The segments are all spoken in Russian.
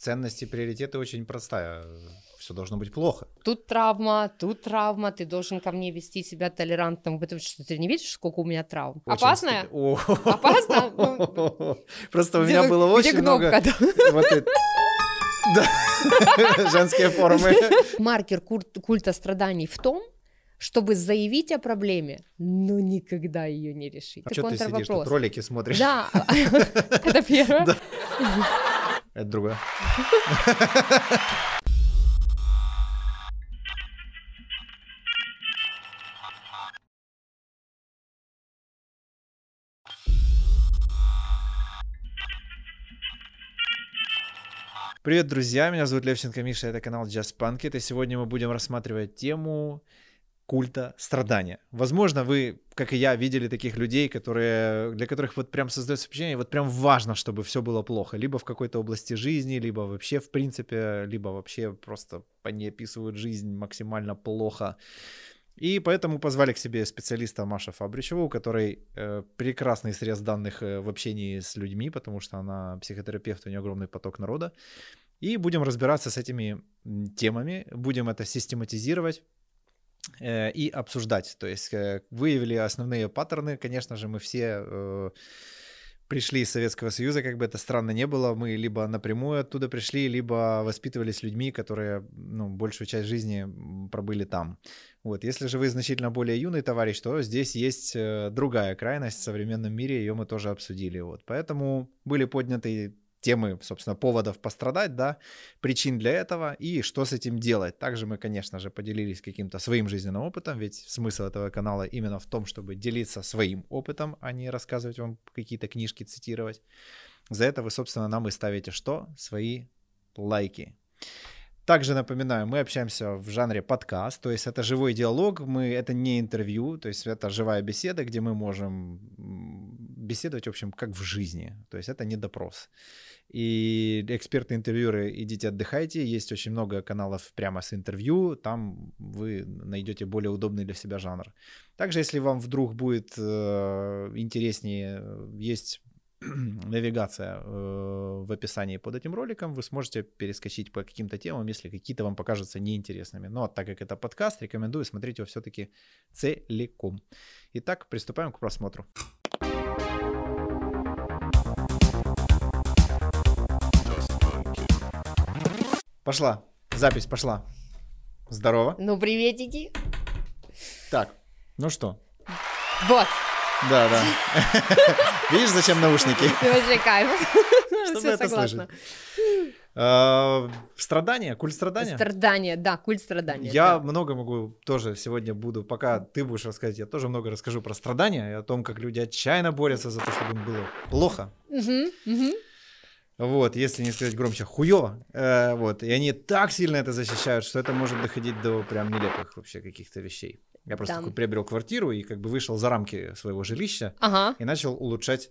ценности, приоритеты очень простая. Все должно быть плохо. Тут травма, тут травма, ты должен ко мне вести себя толерантно, потому что ты не видишь, сколько у меня травм. Очень Опасная? Опасно? Ну, Просто у меня было очень много... Женские формы. Маркер культа страданий в том, чтобы заявить о проблеме, но никогда ее не решить. А что ты сидишь тут, ролики смотришь? Да, это первое. Это другое. Привет, друзья! Меня зовут Левченко Миша, это канал Just Punk и сегодня мы будем рассматривать тему культа страдания. Возможно, вы, как и я, видели таких людей, которые, для которых вот прям создается впечатление, вот прям важно, чтобы все было плохо, либо в какой-то области жизни, либо вообще в принципе, либо вообще просто они описывают жизнь максимально плохо. И поэтому позвали к себе специалиста Маша Фабричеву, у которой э, прекрасный срез данных э, в общении с людьми, потому что она психотерапевт, у нее огромный поток народа. И будем разбираться с этими темами, будем это систематизировать и обсуждать. То есть э, выявили основные паттерны. Конечно же, мы все э, пришли из Советского Союза, как бы это странно не было. Мы либо напрямую оттуда пришли, либо воспитывались людьми, которые ну, большую часть жизни пробыли там. Вот. Если же вы значительно более юный товарищ, то здесь есть э, другая крайность в современном мире, ее мы тоже обсудили. Вот. Поэтому были подняты темы, собственно, поводов пострадать, да, причин для этого и что с этим делать. Также мы, конечно же, поделились каким-то своим жизненным опытом, ведь смысл этого канала именно в том, чтобы делиться своим опытом, а не рассказывать вам какие-то книжки, цитировать. За это вы, собственно, нам и ставите что? Свои лайки. Также напоминаю, мы общаемся в жанре подкаст, то есть это живой диалог, мы, это не интервью, то есть это живая беседа, где мы можем беседовать, в общем, как в жизни, то есть это не допрос. И эксперты-интервьюеры, идите отдыхайте, есть очень много каналов прямо с интервью, там вы найдете более удобный для себя жанр. Также, если вам вдруг будет э, интереснее, есть навигация э, в описании под этим роликом, вы сможете перескочить по каким-то темам, если какие-то вам покажутся неинтересными. Но так как это подкаст, рекомендую смотреть его все-таки целиком. Итак, приступаем к просмотру. Пошла. Запись пошла. Здорово. Ну, приветики. Так, ну что? Вот, Да, да. Видишь, зачем наушники? вообще кайф. Чтобы Все это согласна. Э, Страдания, культ страдания? Страдания, да, культ страдания. Я да. много могу тоже сегодня буду, пока ты будешь рассказать, я тоже много расскажу про страдания и о том, как люди отчаянно борются за то, чтобы им было плохо. Мгм, мгм. Вот, если не сказать громче, хуё. Э, вот, и они так сильно это защищают, что это может доходить до прям нелепых вообще каких-то вещей. Я просто Да. такой приобрел квартиру и как бы вышел за рамки своего жилища Ага. и начал улучшать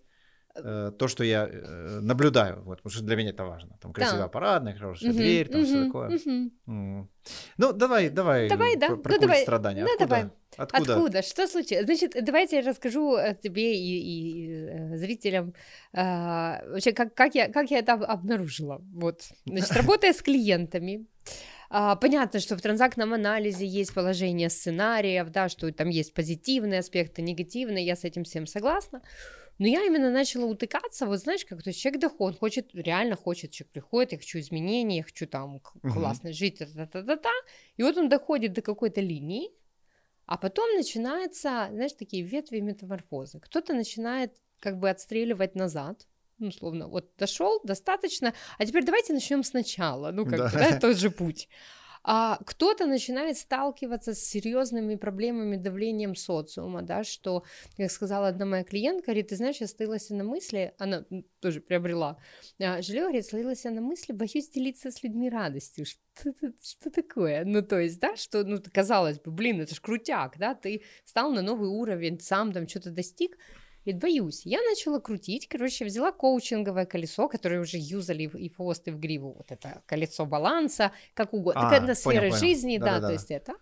то, что я э, наблюдаю, вот, потому что для меня это важно. Там красивая Да. парадная, хорошая Мгм, дверь, там все мгм, такое. мгм. М. Ну, давай, давай. Давай, да. Про, про Ну, давай. страдания. Ну, Откуда? давай. Откуда? Откуда? Что случилось? Значит, давайте я расскажу э, тебе и, и, э, зрителям э, вообще, как, как, я, как я это об- обнаружила. Вот. Значит, работая с клиентами, а, понятно, что в транзактном анализе есть положение сценариев, да, что там есть позитивные аспекты, негативные, я с этим всем согласна. Но я именно начала утыкаться, вот знаешь, как то есть человек доход, он хочет, реально хочет, человек приходит, я хочу изменений, я хочу там классно жить, та-та-та-та, и вот он доходит до какой-то линии, а потом начинается, знаешь, такие ветви метаморфозы. Кто-то начинает как бы отстреливать назад, ну, условно, вот дошел, достаточно, а теперь давайте начнем сначала, ну, как Да. бы, да, тот же путь. А кто-то начинает сталкиваться с серьезными проблемами давлением социума, да, что, как сказала одна моя клиентка, говорит, ты знаешь, я слилась на мысли, она тоже приобрела а, жилье, говорит, слилась на мысли, боюсь делиться с людьми радостью. Что, что такое? Ну, то есть, да, что, ну, казалось бы, блин, это ж крутяк, да, ты стал на новый уровень, сам там что-то достиг, и боюсь. Я начала крутить, короче, взяла коучинговое колесо, которое уже юзали и хвост, и в гриву. Вот это колесо баланса, как угодно. А, Такая понял, сфера жизни, да, Да-да-да. то есть это.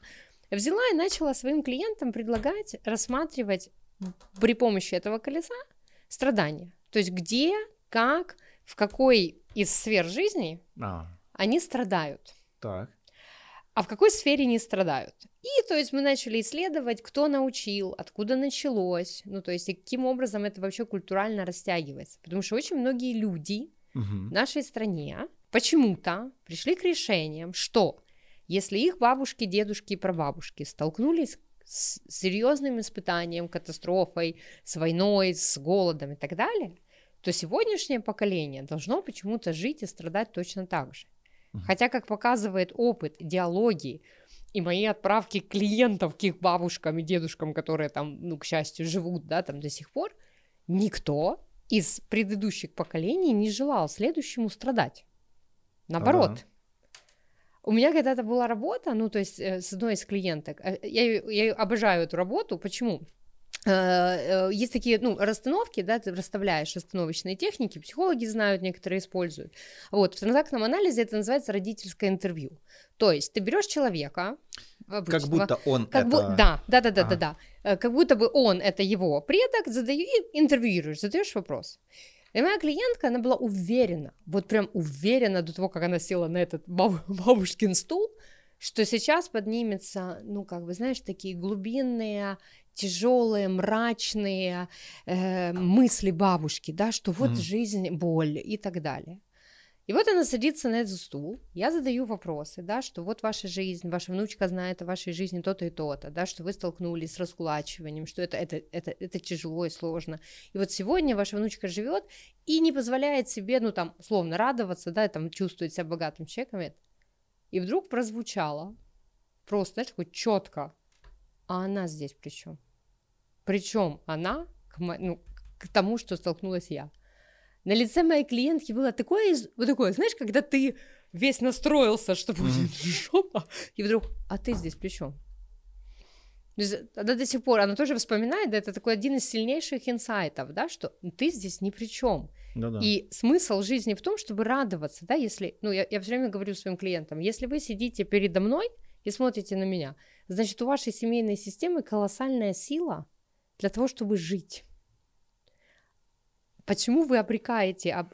Взяла и начала своим клиентам предлагать рассматривать при помощи этого колеса страдания. То есть где, как, в какой из сфер жизни А, они страдают, так. А в какой сфере не страдают. И то есть мы начали исследовать, кто научил, откуда началось, ну то есть и каким образом это вообще культурально растягивается. Потому что очень многие люди Мгм. в нашей стране почему-то пришли к решениям, что если их бабушки, дедушки и прабабушки столкнулись с серьезным испытанием, катастрофой, с войной, с голодом и так далее, то сегодняшнее поколение должно почему-то жить и страдать точно так же. Хотя, как показывает опыт, диалоги и мои отправки клиентов к их бабушкам и дедушкам, которые там, ну, к счастью, живут, да, там до сих пор, никто из предыдущих поколений не желал следующему страдать. Наоборот. Ага. У меня когда-то была работа, ну, то есть э, с одной из клиенток. Э, Я, я обожаю эту работу. Почему? Э, э, Есть такие, ну, расстановки, да, ты расставляешь расстановочные техники, психологи знают, некоторые используют. Вот, в транзактном анализе это называется родительское интервью. То есть ты берешь человека, Как обычного, будто он как это... бу- да, да, да, да, Ага. да, да. Э, Как будто бы он это его предок, задаю и интервьюируешь, задаешь вопрос. И моя клиентка, она была уверена, вот прям уверена до того, как она села на этот баб- бабушкин стул, что сейчас поднимется, ну, как бы, знаешь, такие глубинные, тяжелые, мрачные э, мысли бабушки, да, что вот Мгм. жизнь, боль и так далее. И вот она садится на этот стул, я задаю вопросы, да, что вот ваша жизнь, ваша внучка знает о вашей жизни то-то и то-то, да, что вы столкнулись с раскулачиванием, что это, это, это, это тяжело и сложно. И вот сегодня ваша внучка живет и не позволяет себе, ну там, условно, радоваться, да, там, чувствует себя богатым человеком. И вдруг прозвучало, просто, знаешь, такое четко, а она здесь при чем? Причем она к, мо- ну, к тому, что столкнулась я. На лице моей клиентки было такое, вот такое, знаешь, когда ты весь настроился, что будет жопа, и вдруг, а ты здесь при чем? Она до сих пор, она тоже вспоминает, да, это такой один из сильнейших инсайтов, да, что ты здесь ни при чем. Ну-да. И смысл жизни в том, чтобы радоваться, да, если, ну, я, я все время говорю своим клиентам, если вы сидите передо мной и смотрите на меня, значит, у вашей семейной системы колоссальная сила для того, чтобы жить. Почему вы обрекаете, об-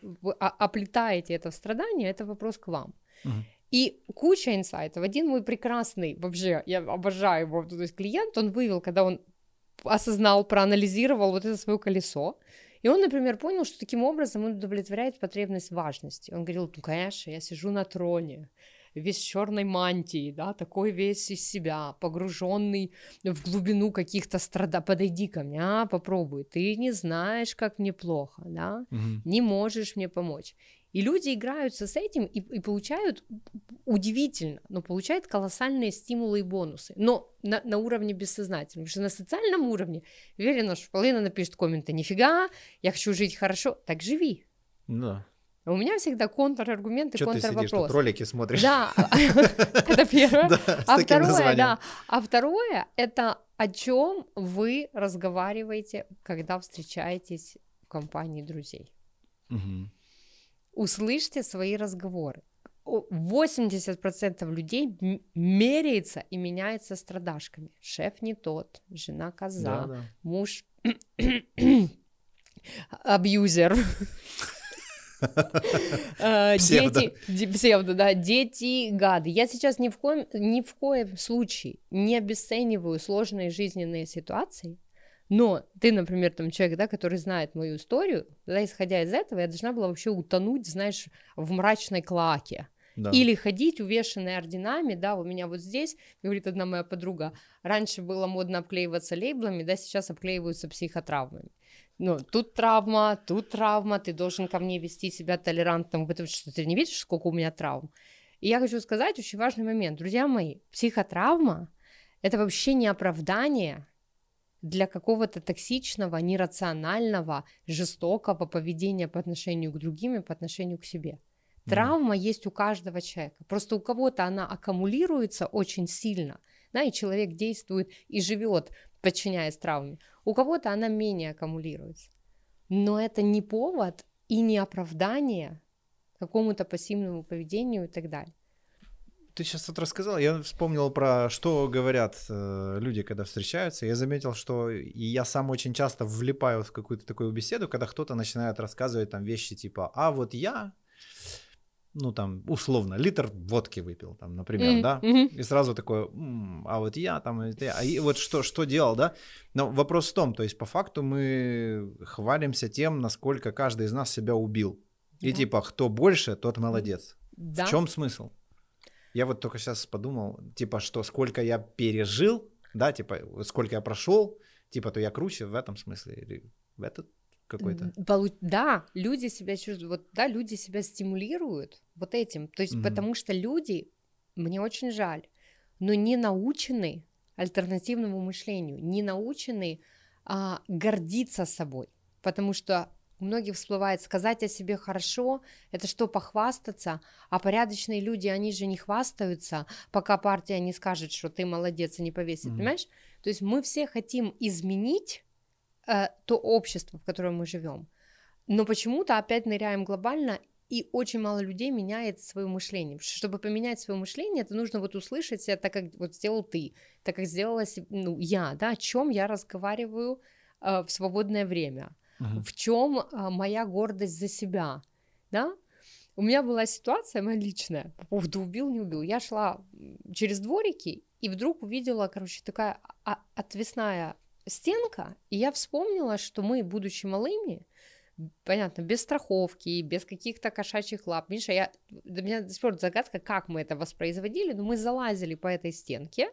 оплетаете это в страдание, это вопрос к вам. Мгм. И куча инсайтов. Один мой прекрасный, вообще, я обожаю его, то есть клиент, он вывел, когда он осознал, проанализировал вот это свое колесо, и он, например, понял, что таким образом он удовлетворяет потребность важности. Он говорил, ну, конечно, я сижу на троне, весь в черной мантии, да, такой весь из себя, погруженный в глубину каких-то страда. Подойди ко мне, а, попробуй. Ты не знаешь, как мне плохо, да, Мгм. не можешь мне помочь. И люди играются с этим и, и получают удивительно, но получают колоссальные стимулы и бонусы. Но на, на уровне бессознательного. Потому что на социальном уровне уверена, что половина напишет комменты «Нифига, я хочу жить хорошо». Так живи. Да. А у меня всегда контраргумент и Что ты сидишь, контрвопрос. ролики смотришь? Да, это первое. А таким второе, да, а второе, это о чем вы разговариваете, когда встречаетесь в компании друзей. Услышьте свои разговоры. О, 80% людей меряется и меняется страдашками. Шеф не тот, жена коза, Да, да. муж абьюзер. Э. Дети, де- псевдо, да, дети гады. Я сейчас ни в коем, ни в коем случае не обесцениваю сложные жизненные ситуации, но ты, например, там человек, да, который знает мою историю, да, исходя из этого, я должна была вообще утонуть, знаешь, в мрачной клаке. Да. Или ходить увешанной орденами, да, у меня вот здесь, говорит одна моя подруга, раньше было модно обклеиваться лейблами, да, сейчас обклеиваются психотравмами. Ну, тут травма, тут травма, ты должен ко мне вести себя толерантным, потому что ты не видишь, сколько у меня травм. И я хочу сказать очень важный момент. Друзья мои, психотравма — это вообще не оправдание для какого-то токсичного, нерационального, жестокого поведения по отношению к другим и по отношению к себе. Травма есть у каждого человека. Просто у кого-то она аккумулируется очень сильно, да, и человек действует и живет, подчиняясь травме. У кого-то она менее аккумулируется. Но это не повод и не оправдание какому-то пассивному поведению и так далее. ты сейчас вот рассказал, я вспомнил про что говорят э, люди, когда встречаются. Я заметил, что и я сам очень часто влипаю в какую-то такую беседу, когда кто-то начинает рассказывать там вещи типа, а вот я ну там условно литр водки выпил, там, например, mm-hmm. да, и сразу такое, м-м, а вот я там, а и вот что что делал, да? Но вопрос в том, то есть по факту мы хвалимся тем, насколько каждый из нас себя убил, и yeah. типа кто больше, тот молодец. Да. В чем смысл? Я вот только сейчас подумал, типа что сколько я пережил, да, типа сколько я прошел, типа то я круче в этом смысле или в этот какой-то. Да, люди себя чувствуют, вот, да, люди себя стимулируют вот этим, то есть mm-hmm. потому что люди, мне очень жаль, но не научены альтернативному мышлению, не научены а, гордиться собой, потому что у многих всплывает сказать о себе хорошо, это что, похвастаться, а порядочные люди, они же не хвастаются, пока партия не скажет, что ты молодец и не повесит, mm-hmm. понимаешь? То есть мы все хотим изменить э, то общество, в котором мы живем. Но почему-то опять ныряем глобально, и очень мало людей меняет свое мышление. Чтобы поменять свое мышление, это нужно вот услышать так, как вот сделал ты, так как сделала ну, я, да, о чем я разговариваю э, в свободное время, uh-huh. в чем э, моя гордость за себя, да. У меня была ситуация моя личная по поводу убил, не убил. Я шла через дворики и вдруг увидела, короче, такая отвесная стенка, и я вспомнила, что мы, будучи малыми, понятно, без страховки, без каких-то кошачьих лап. Миша, я, для меня до сих пор загадка, как мы это воспроизводили, но мы залазили по этой стенке,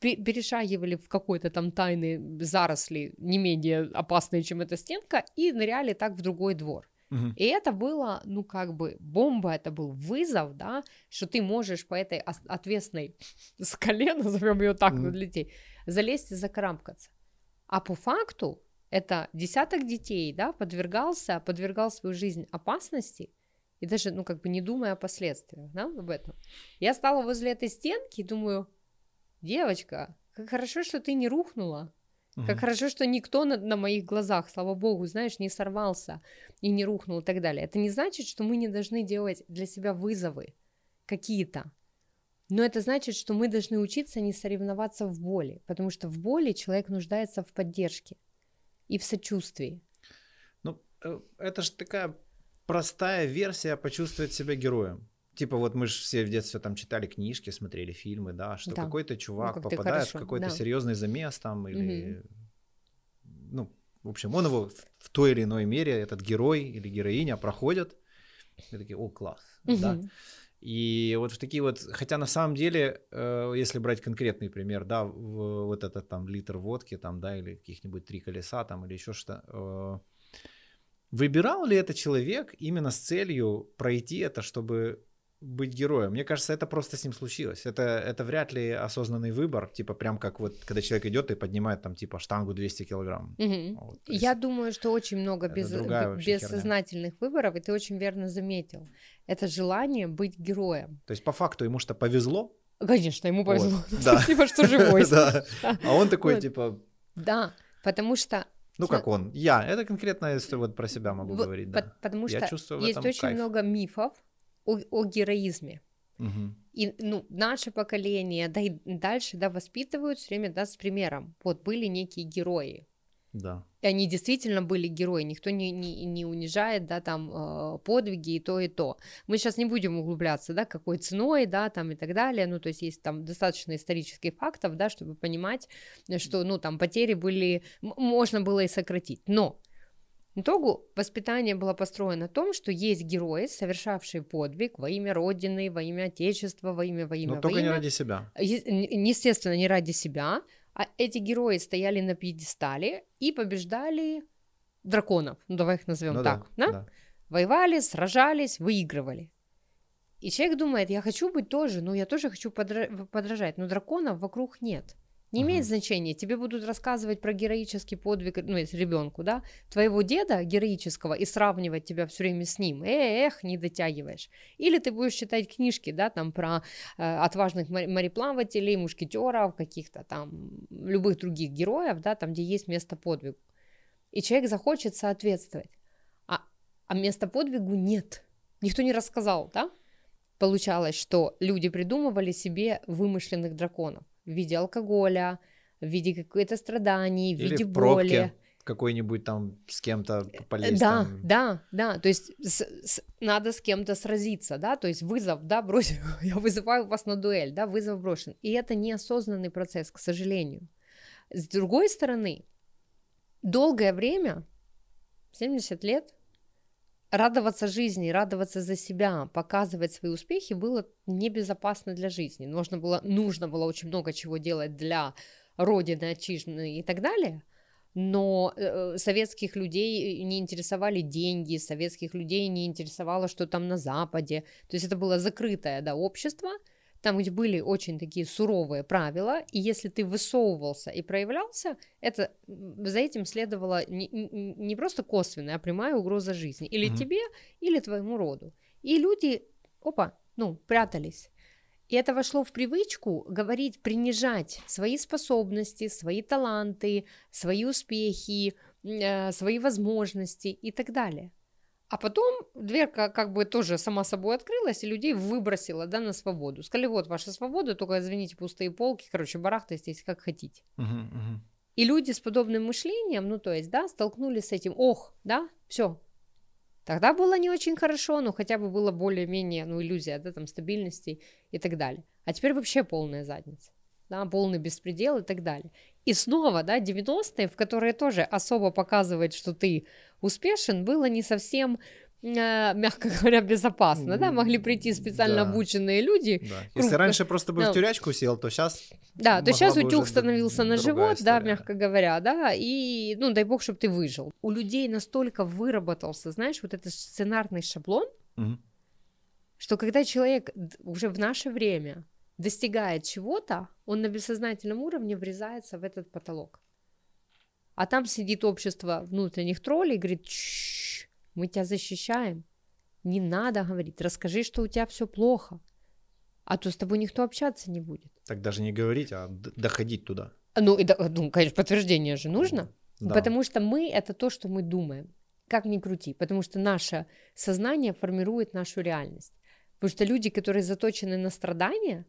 перешагивали в какой-то там тайный заросли, не менее опасные, чем эта стенка, и ныряли так в другой двор. Угу. И это было, ну, как бы, бомба, это был вызов, да, что ты можешь по этой отвесной скале, назовем ее так, угу. детей, залезть и закарамкаться. А по факту это десяток детей, да, подвергался, подвергал свою жизнь опасности, и даже, ну, как бы не думая о последствиях, да, об этом. Я стала возле этой стенки и думаю, девочка, как хорошо, что ты не рухнула, угу. как хорошо, что никто на, на моих глазах, слава богу, знаешь, не сорвался и не рухнул и так далее. Это не значит, что мы не должны делать для себя вызовы какие-то, но это значит, что мы должны учиться не соревноваться в боли, потому что в боли человек нуждается в поддержке и в сочувствии. Ну, э, это же такая простая версия почувствовать себя героем. Типа вот мы же все в детстве там читали книжки, смотрели фильмы, да, что да. какой-то чувак ну, как попадает в какой-то да. серьезный замес там или, угу. ну, в общем, он его в той или иной мере, этот герой или героиня проходят, и такие, о, класс, угу. да. И вот в такие вот, хотя на самом деле, э, если брать конкретный пример, да, в, вот этот там литр водки, там, да, или каких-нибудь три колеса, там, или еще что, э, выбирал ли это человек именно с целью пройти это, чтобы быть героем. Мне кажется, это просто с ним случилось. Это, это вряд ли осознанный выбор, типа прям как вот, когда человек идет и поднимает там типа штангу 200 килограмм. Угу. Вот, Я думаю, что очень много без, бессознательных выборов, и ты очень верно заметил. Это желание быть героем. То есть по факту ему что повезло? Конечно, ему повезло. Вот. Да. Спасибо, что живой. да. А он такой типа... Да, потому что ну, как он? Я. Это конкретно вот про себя могу говорить, да. Потому что есть очень много мифов, о, о героизме. Угу. И ну, наше поколение, да и дальше, да, воспитывают все время, да, с примером. Вот были некие герои. Да. И они действительно были герои, никто не, не, не унижает, да, там, э, подвиги и то, и то. Мы сейчас не будем углубляться, да, какой ценой, да, там и так далее, ну, то есть есть там достаточно исторических фактов, да, чтобы понимать, что, ну, там, потери были, можно было и сократить, но итогу воспитание было построено на том, что есть герои, совершавшие подвиг во имя Родины, во имя Отечества, во имя, во имя, Но во только имя. не ради себя. Естественно, не ради себя. А эти герои стояли на пьедестале и побеждали драконов, ну давай их назовем ну, так, да, да? да? Воевали, сражались, выигрывали. И человек думает, я хочу быть тоже, ну я тоже хочу подра- подражать, но драконов вокруг нет. Не имеет uh-huh. значения, тебе будут рассказывать про героический подвиг, ну, если ребенку, да, твоего деда героического и сравнивать тебя все время с ним. Э, эх, не дотягиваешь. Или ты будешь читать книжки, да, там про э, отважных мореплавателей, мушкетеров, каких-то там любых других героев, да, там, где есть место подвигу. И человек захочет соответствовать. А, а места подвигу нет. Никто не рассказал, да? получалось, что люди придумывали себе вымышленных драконов в виде алкоголя, в виде какой-то страданий, в Или виде в пробке боли. какой-нибудь там с кем-то полезть. Э, Да, там. да, да, то есть с- с- надо с кем-то сразиться, да, то есть вызов, да, бросить, я вызываю вас на дуэль, да, вызов брошен. И это неосознанный процесс, к сожалению. С другой стороны, долгое время, 70 лет, радоваться жизни, радоваться за себя, показывать свои успехи было небезопасно для жизни. Нужно было, нужно было очень много чего делать для родины, отчизны и так далее. Но э, советских людей не интересовали деньги, советских людей не интересовало, что там на Западе. То есть это было закрытое да, общество, там, где были очень такие суровые правила, и если ты высовывался и проявлялся, это, за этим следовала не, не- просто косвенная, а прямая угроза жизни. Или Мгм. тебе, или твоему роду. И люди, опа, ну, прятались. И это вошло в привычку говорить, принижать свои способности, свои таланты, свои успехи, э, свои возможности и так далее. А потом дверка как бы тоже сама собой открылась, и людей выбросила да, на свободу. Сказали, вот ваша свобода, только извините, пустые полки, короче, барахтайтесь как хотите. Мгм, мгм. И люди с подобным мышлением, ну то есть, да, столкнулись с этим, ох, да, все. Тогда было не очень хорошо, но хотя бы было более-менее, ну, иллюзия, да, там, стабильности и так далее. А теперь вообще полная задница, да, полный беспредел и так далее. И снова, да, 90-е, в которые тоже особо показывать, что ты успешен, было не совсем, э, мягко говоря, безопасно, да, могли прийти специально Да. обученные люди, Да. Круг- Если раньше просто бы ну. в тюрячку сел, то сейчас Да, то сейчас утюг становился на живот, да, история. мягко говоря, да, и, ну, дай бог, чтобы ты выжил. У людей настолько выработался, знаешь, вот этот сценарный шаблон, Мгм. что когда человек уже в наше время достигает чего-то, он на бессознательном уровне врезается в этот потолок. А там сидит общество внутренних троллей и говорит, «Чш, мы тебя защищаем, не надо говорить, расскажи, что у тебя все плохо, а то с тобой никто общаться не будет. так даже не говорить, а доходить туда. Ну, и, ну, конечно, подтверждение же нужно. Да. Потому что мы это то, что мы думаем. Как ни крути. Потому что наше сознание формирует нашу реальность. Потому что люди, которые заточены на страдания,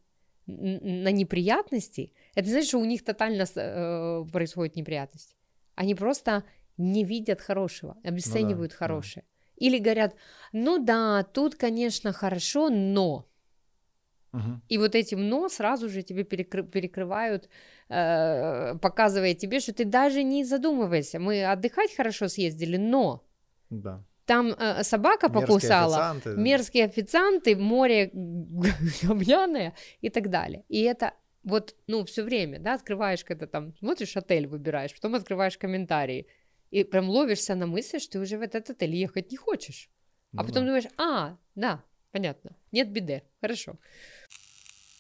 на неприятности, это значит, что у них тотально э, происходит неприятность. Они просто не видят хорошего, обесценивают да. хорошее. Или говорят, ну да, тут, конечно, хорошо, но Мгм. и вот этим «но» сразу же тебе перекры- перекрывают, э, показывая тебе, что ты даже не задумывайся. Мы отдыхать хорошо съездили, но Да. Там э, собака Мерзкие покусала, официанты. мерзкие официанты, море говняное и так далее. И это вот, ну, все время, да, открываешь, когда там смотришь отель, выбираешь, потом открываешь комментарии, и прям ловишься на мысли, что ты уже в этот отель ехать не хочешь. А Ну потом да. думаешь, а, да, понятно, нет беды, хорошо.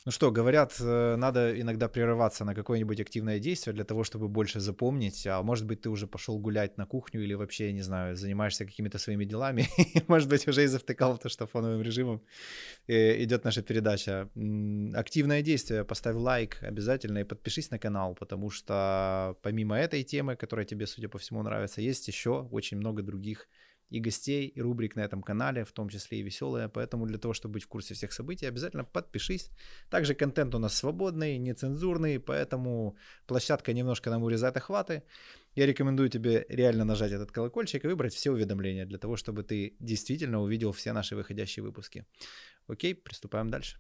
Ну что, говорят, э, надо иногда прерываться на какое-нибудь активное действие для того, чтобы больше запомнить. А может быть, ты уже пошел гулять на кухню или вообще, я не знаю, занимаешься какими-то своими делами. Может быть, уже и завтыкал то, что фоновым режимом э, идет наша передача. Активное действие. Поставь лайк обязательно и подпишись на канал, потому что помимо этой темы, которая тебе, судя по всему, нравится, есть еще очень много других и гостей, и рубрик на этом канале, в том числе и веселые. Поэтому для того, чтобы быть в курсе всех событий, обязательно подпишись. Также контент у нас свободный, нецензурный, поэтому площадка немножко нам урезает охваты. Я рекомендую тебе реально нажать этот колокольчик и выбрать все уведомления для того, чтобы ты действительно увидел все наши выходящие выпуски. Окей, приступаем дальше.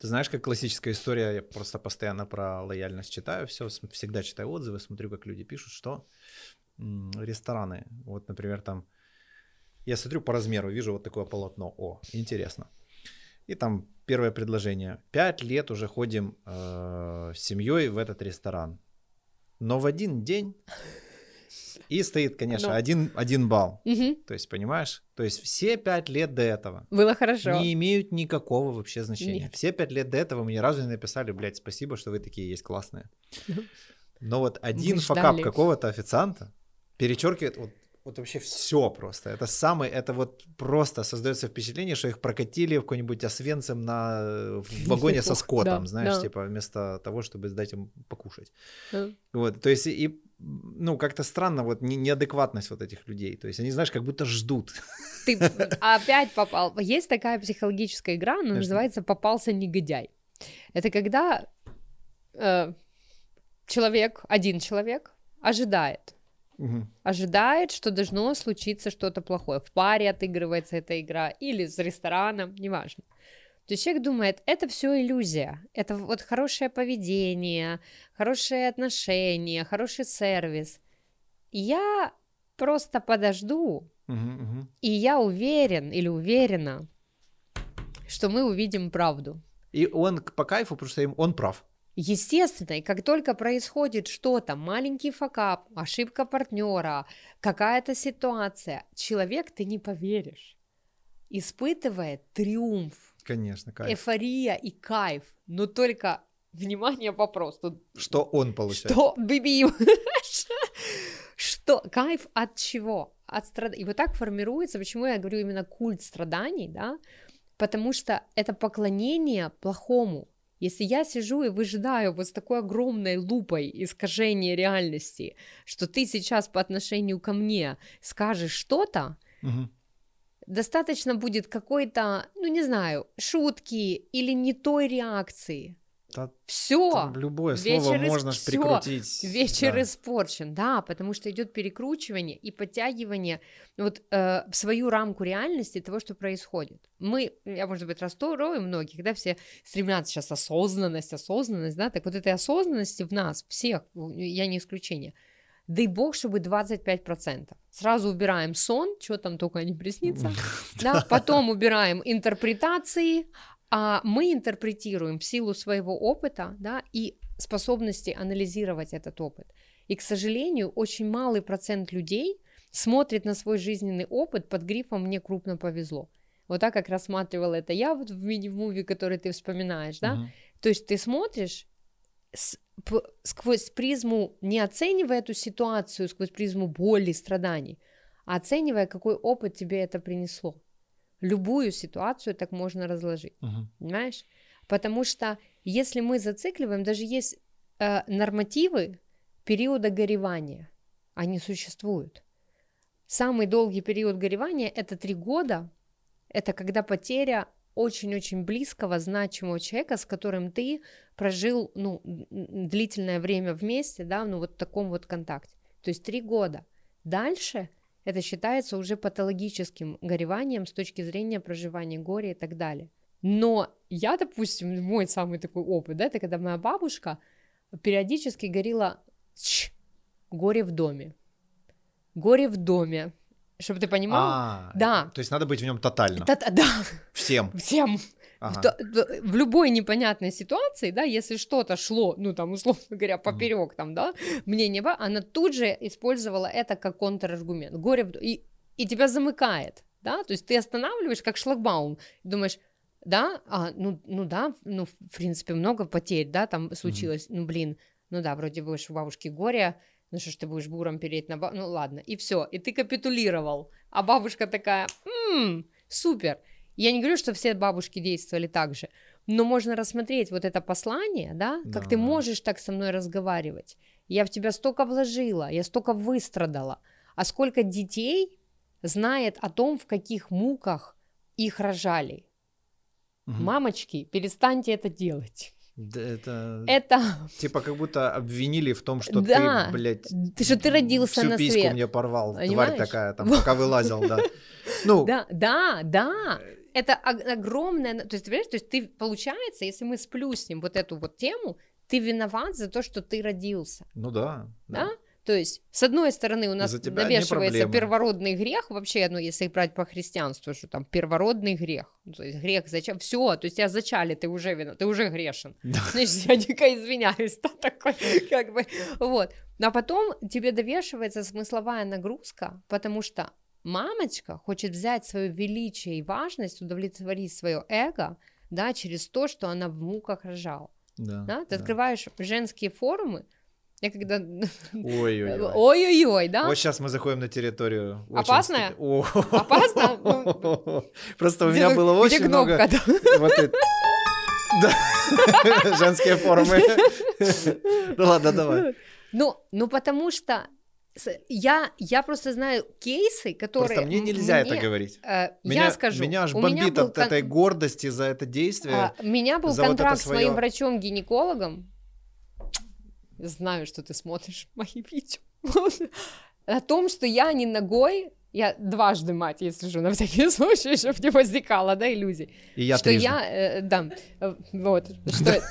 Ты знаешь, как классическая история, я просто постоянно про лояльность читаю, все, всегда читаю отзывы, смотрю, как люди пишут, что рестораны, вот, например, там, я смотрю по размеру, вижу вот такое полотно, о, интересно. И там первое предложение. Пять лет уже ходим э, с семьей в этот ресторан. Но в один день и стоит, конечно, Ну. один, один балл. Мгм. То есть, понимаешь? То есть все пять лет до этого Было хорошо. не имеют никакого вообще значения. Нет. Все пять лет до этого мы ни разу не написали, блядь, спасибо, что вы такие есть классные. Но вот один факап какого-то официанта перечеркивает, вот, Вот вообще все просто. Это самый, это вот просто создается впечатление, что их прокатили в какой-нибудь освенцем на в вагоне со скотом, Да, знаешь, да. типа вместо того, чтобы дать им покушать. Да. Вот, то есть и ну как-то странно вот не- неадекватность вот этих людей. То есть они, знаешь, как будто ждут. Ты опять попал. Есть такая психологическая игра, она Конечно. называется «Попался негодяй». Это когда э, человек, один человек, ожидает, Мгм. ожидает, что должно случиться что-то плохое. В паре отыгрывается эта игра или с рестораном, неважно. То есть человек думает, это все иллюзия, это вот хорошее поведение, хорошие отношения, хороший сервис. Я просто подожду, Мгм, мгм. и я уверен или уверена, что мы увидим правду. И он по кайфу, потому что им он прав. Естественно, и как только происходит что-то, маленький факап, ошибка партнера, какая-то ситуация, человек, ты не поверишь, испытывает триумф, Конечно, кайф. эйфория и кайф, но только, внимание, вопрос, тут Что он получает? что, бибим, что, кайф от чего? От страд... И вот так формируется, почему я говорю именно культ страданий, да, потому что это поклонение плохому. Если я сижу и выжидаю вот с такой огромной лупой искажения реальности, что ты сейчас по отношению ко мне скажешь что-то, Мгм. достаточно будет какой-то, ну не знаю, шутки или не той реакции. Да, Все. там любое вечер слово ис- можно всё, прикрутить. Вечер Да. испорчен, да, потому что идет перекручивание и подтягивание вот э, в свою рамку реальности того, что происходит. Мы, я, может быть, расстрою многих, да, все стремятся сейчас осознанность, осознанность, да, так вот этой осознанности в нас, всех, я не исключение, дай бог, чтобы 25%. Сразу убираем сон, что там только не приснится, да, потом убираем интерпретации, а мы интерпретируем в силу своего опыта, да, и способности анализировать этот опыт. И, к сожалению, очень малый процент людей смотрит на свой жизненный опыт под грифом «мне крупно повезло». Вот так, как рассматривала это я вот в мини-муви, который ты вспоминаешь, да, Мгм. то есть ты смотришь с- п- сквозь призму, не оценивая эту ситуацию, сквозь призму боли, страданий, а оценивая, какой опыт тебе это принесло. Любую ситуацию так можно разложить, Мгм. понимаешь? Потому что если мы зацикливаем, даже есть э, нормативы периода горевания, они существуют. Самый долгий период горевания – это три года, это когда потеря очень-очень близкого, значимого человека, с которым ты прожил ну, длительное время вместе, да, ну вот в таком вот контакте. То есть три года. Дальше это считается уже патологическим гореванием с точки зрения проживания горя и так далее. Но я, допустим, мой самый такой опыт, да, это когда моя бабушка периодически горела «Чш, горе в доме. Горе в доме. Чтобы ты понимал? А, Да. То есть надо быть в нем тотально. Да, Всем. всем. В, Ага. в- в любой непонятной ситуации, да, если что-то шло, ну там, условно говоря, поперек, там, да, мне не ба- она тут же использовала это как контраргумент. Горе и, и тебя замыкает, да, то есть ты останавливаешь как шлагбаум, думаешь, да, а, ну, ну да, ну, в принципе, много потерь, да, там случилось, ну, блин, ну да, вроде бы у бабушки горе, ну что ж ты будешь буром переть на ба... Ну ладно, и все, и ты капитулировал. А бабушка такая, «М, супер. Я не говорю, что все бабушки действовали так же, но можно рассмотреть вот это послание, да, как Да, ты можешь так со мной разговаривать. Я в тебя столько вложила, я столько выстрадала. А сколько детей знает о том, в каких муках их рожали. Мгм. Мамочки, перестаньте это делать. Да, это, Это типа как будто обвинили в том, что Да. ты, блядь, ты что ты родился всю на письку свет. мне порвал, Понимаешь? тварь такая, там, пока вылазил, да. Ну, Да, да, да. Это огромное, то есть, ты понимаешь, то есть ты, получается, если мы сплюснем вот эту вот тему, ты виноват за то, что ты родился, ну да. да? То есть, с одной стороны, у нас навешивается первородный грех, вообще, ну, если брать по христианству, что там первородный грех, то есть грех зачем, все, то есть тебя зачали, ты уже виноват, ты уже грешен. Да. Значит, я дико извиняюсь, да, такой, как бы, вот. А потом тебе довешивается смысловая нагрузка, потому что мамочка хочет взять свое величие и важность, удовлетворить свое эго, да, через то, что она в муках рожала. Да, Да? Ты да. открываешь женские форумы, Я когда... Ой-ой-ой. Ой-ой-ой, да? Вот сейчас мы заходим на территорию. Опасная? Опасно? Ну, Просто у меня было очень много... да? Женские формы. Ну ладно, давай. Ну, ну потому что я, я просто знаю кейсы, которые... Просто мне нельзя это мне, говорить. э, Меня, я скажу. меня аж меня бомбит был от кон- этой гордости за это действие. а, у меня был за вот это контракт с моим врачом-гинекологом. Знаю, что ты смотришь мои видео. О том, что я не ногой, я дважды мать, если же на всякий случай, чтобы не возникало, да, иллюзий. И я что трижды. я, э, да, э, вот, что,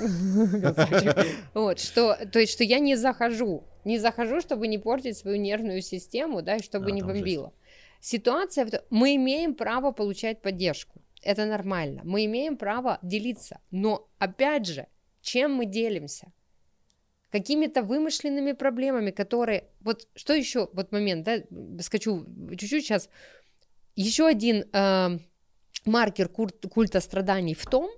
вот, что, то есть, что я не захожу, не захожу, чтобы не портить свою нервную систему, да, и чтобы А, не бомбило. Ситуация, мы имеем право получать поддержку, это нормально, мы имеем право делиться, но, опять же, чем мы делимся? Какими-то вымышленными проблемами, которые... Вот что еще, вот момент, да, скачу чуть-чуть сейчас. Еще один э, маркер кур- культа страданий в том,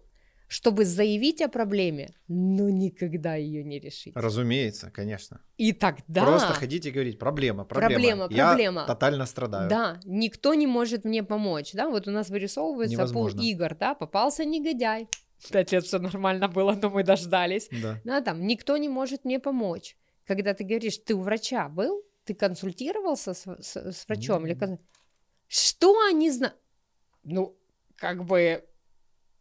чтобы заявить о проблеме, но никогда ее не решить. Разумеется, конечно. И тогда... Просто ходить и говорить, проблема, проблема. Проблема, Я проблема. тотально страдаю. Да, никто не может мне помочь, да, вот у нас вырисовывается Невозможно. пол игр, да, попался негодяй. Пять лет все нормально было, но мы дождались. Да. Да, там, никто не может мне помочь. Когда ты говоришь, ты у врача был, ты консультировался с, с- с врачом или М. кон- что они знают? Ну, как бы,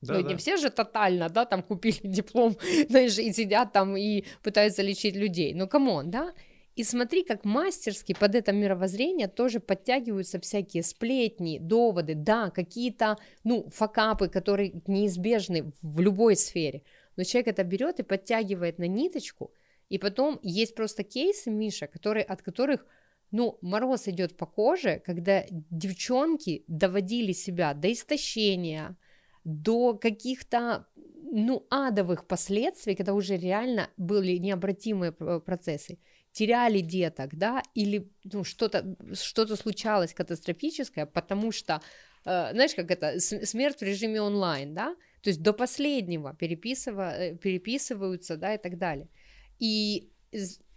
Да, ну, да. не все же тотально, да, там купили диплом, знаешь, и сидят там и пытаются лечить людей. Ну, come on, да? И смотри, как мастерски под это мировоззрение тоже подтягиваются всякие сплетни, доводы, да, какие-то, ну, факапы, которые неизбежны в любой сфере. Но человек это берет и подтягивает на ниточку, и потом есть просто кейсы, Миша, которые, от которых, ну, мороз идет по коже, когда девчонки доводили себя до истощения, до каких-то, ну, адовых последствий, когда уже реально были необратимые п- процессы, теряли деток, да, или ну, что-то что случалось катастрофическое, потому что, э, знаешь, как это, смерть в режиме онлайн, да, то есть до последнего переписыва- э, переписываются, да, и так далее. И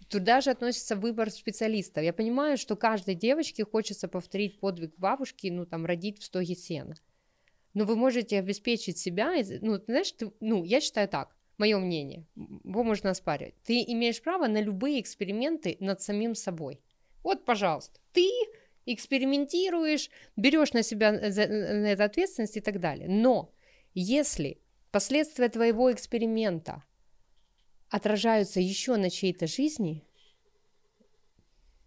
туда же относится выбор специалистов. Я понимаю, что каждой девочке хочется повторить подвиг бабушки, ну, там, родить в стоге сена. Но вы можете обеспечить себя, ну, знаешь, ты, ну, я считаю так, мое мнение, его можно оспаривать. Ты имеешь право на любые эксперименты над самим собой. Вот, пожалуйста, ты экспериментируешь, берешь на себя э, за- на это ответственность и так далее. Но если последствия твоего эксперимента отражаются еще на чьей-то жизни,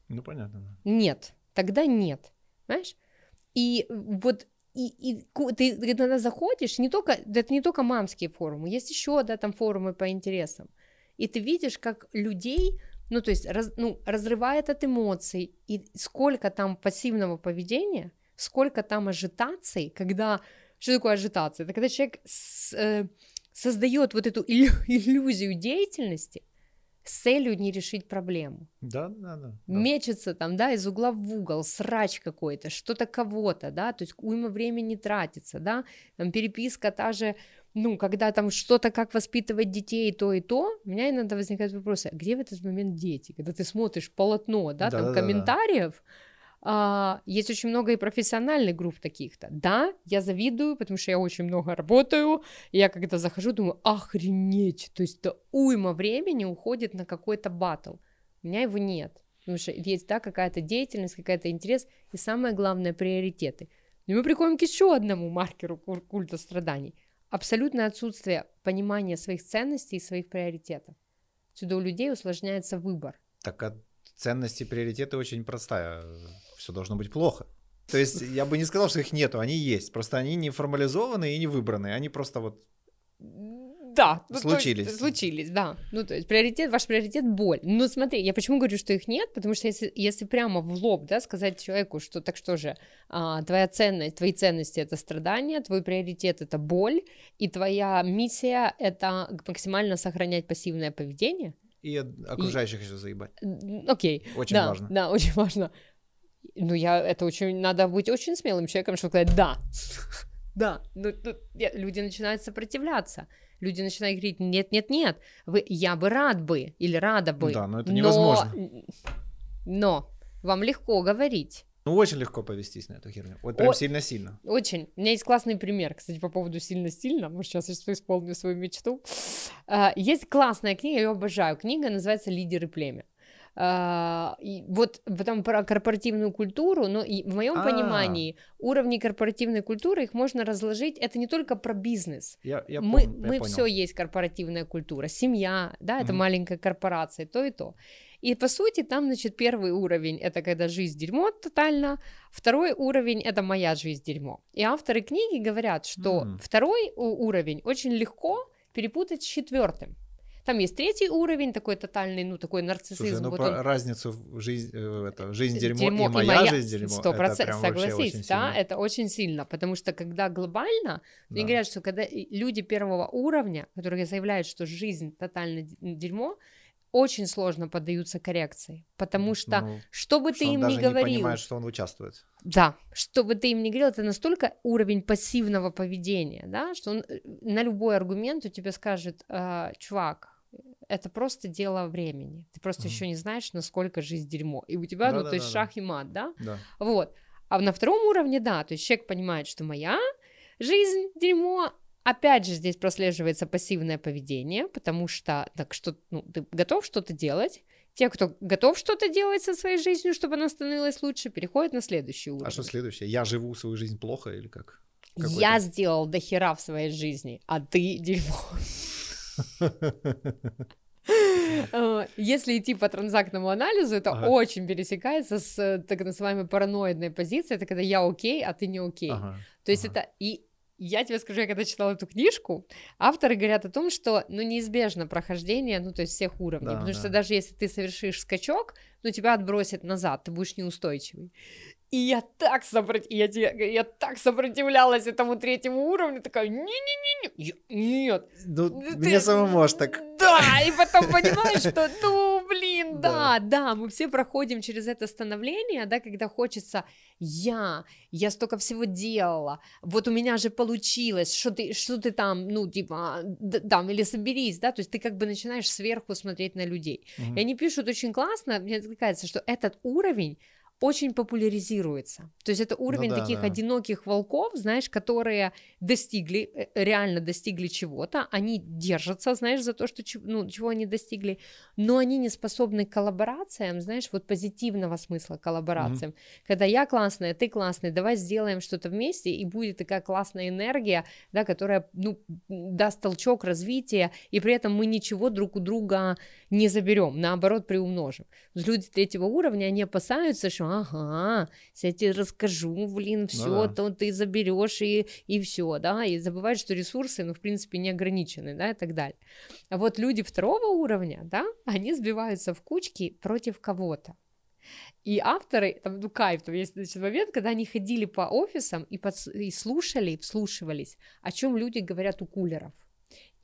Ну, понятно. да. нет, тогда нет, знаешь? И вот и, и ты когда заходишь, не только, это не только мамские форумы, есть еще, да, там форумы по интересам, и ты видишь, как людей, ну, то есть, раз- ну, разрывает от эмоций, и сколько там пассивного поведения, сколько там ажитаций, когда, что такое ажитация? Это когда человек с- э, создает вот эту иллю- иллюзию деятельности с целью не решить проблему Да, да, да. да. мечется там, да, из угла в угол, срач какой-то, что-то кого-то, да, то есть уйма времени тратится, да, там переписка та же, ну, когда там что-то, как воспитывать детей, то и то, у меня иногда возникают вопросы, а где в этот момент дети? Когда ты смотришь полотно, да, там Да-да-да-да. комментариев, а, есть очень много и профессиональных групп таких-то. Да, я завидую, потому что я очень много работаю, и я когда захожу, думаю, охренеть, то есть да уйма времени уходит на какой-то батл. У меня его нет. Потому что есть, да, какая-то деятельность, какая-то интерес, и самое главное, приоритеты. И мы приходим к еще одному маркеру культа страданий. Абсолютное отсутствие понимания своих ценностей и своих приоритетов. Отсюда у людей усложняется выбор. Так а ценности приоритеты очень простая. Все должно быть плохо. То есть я бы не сказал, что их нету, они есть. Просто они не формализованы и не выбраны. Они просто вот Да, ну, есть Случились. случились, да. Ну, то есть приоритет, ваш приоритет боль. Ну, смотри, я почему говорю, что их нет, потому что если, если прямо в лоб, да, сказать человеку, что так что же, а, твоя ценность, твои ценности это страдание, твой приоритет это боль, и твоя миссия это максимально сохранять пассивное поведение, и окружающих еще заебать. окей, Очень да, важно. да, очень важно. Ну, я, это очень, надо быть очень смелым человеком, чтобы сказать «да». Да, ну, тут люди начинают сопротивляться. Люди начинают говорить, нет, нет, нет, вы, я бы рад бы или рада бы. Да, но это невозможно. Но, но вам легко говорить. Ну, очень легко повестись на эту херню. Вот прям сильно-сильно. Очень. У меня есть классный пример, кстати, по поводу сильно-сильно. Может, сейчас я исполню свою мечту. А, есть классная книга, я ее обожаю. Книга называется «Лидеры племя». И вот потом про корпоративную культуру, но и в моем а. понимании уровни корпоративной культуры их можно разложить. Это не только про бизнес. Я, я мы пом- мы все есть корпоративная культура, семья, да, это mm-hmm. маленькая корпорация, то и то. И по сути там, значит, первый уровень это когда жизнь дерьмо тотально, второй уровень это моя жизнь дерьмо. И авторы книги говорят, что mm. второй уровень очень легко перепутать с четвертым. Там есть третий уровень, такой тотальный, ну, такой нарциссизм. Слушай, ну, вот про он... разницу в жизнь, э, это, жизнь дерьмо, дерьмо и моя, и моя жизнь дерьмо. Сто процентов, согласись, да, сильно. это очень сильно, потому что когда глобально, да. они говорят, что когда люди первого уровня, которые заявляют, что жизнь тотально дерьмо, очень сложно поддаются коррекции, потому что, ну, что бы ты им ни говорил... не понимает, что он участвует. Да, что бы ты им ни говорил, это настолько уровень пассивного поведения, да, что он э, на любой аргумент у тебя скажет, э, чувак, это просто дело времени, ты просто mm-hmm. еще не знаешь, насколько жизнь дерьмо, и у тебя, да, ну, да, то есть да, шах и мат, да? Да. Вот, а на втором уровне, да, то есть человек понимает, что моя жизнь дерьмо, Опять же, здесь прослеживается пассивное поведение, потому что так что ну, ты готов что-то делать. Те, кто готов что-то делать со своей жизнью, чтобы она становилась лучше, переходят на следующий уровень. А что следующее? Я живу свою жизнь плохо или как? Какой Я сделал до хера в своей жизни, а ты дерьмо. Если идти по транзактному анализу, это ага. очень пересекается с так называемой параноидной позицией, это когда я окей, а ты не окей. Ага. То есть ага. это и я тебе скажу, я когда читала эту книжку, авторы говорят о том, что, ну, неизбежно прохождение, ну, то есть всех уровней, да, потому да. что даже если ты совершишь скачок, ну, тебя отбросит назад, ты будешь неустойчивый. И я так, сопротив... я, я так сопротивлялась этому третьему уровню, такая, не-не-не, нет. Ну, ты... мне самому аж так... Да, и потом понимаешь, что, ну, блин, да, да, мы все проходим через это становление, да, когда хочется я, я столько всего делала, вот у меня же получилось, что ты, что ты там, ну, типа, там, или соберись, да, то есть ты как бы начинаешь сверху смотреть на людей. Угу. И они пишут очень классно, мне откликается, что этот уровень очень популяризируется. То есть это уровень ну, да, таких да. одиноких волков, знаешь, которые достигли, э, реально достигли чего-то, они держатся, знаешь, за то, что, ну, чего они достигли, но они не способны к коллаборациям, знаешь, вот позитивного смысла коллаборациям. Mm-hmm. Когда я классная, ты классный, давай сделаем что-то вместе, и будет такая классная энергия, да, которая, ну, даст толчок развития, и при этом мы ничего друг у друга не заберем, наоборот, приумножим. Люди третьего уровня, они опасаются, что ага, я тебе расскажу, блин, все, ну, да. то ты заберешь и, и все, да, и забывают, что ресурсы, ну, в принципе, не ограничены, да, и так далее. А вот люди второго уровня, да, они сбиваются в кучки против кого-то. И авторы, там, ну, кайф, там есть значит, момент, когда они ходили по офисам и, под, и слушали, вслушивались, о чем люди говорят у кулеров.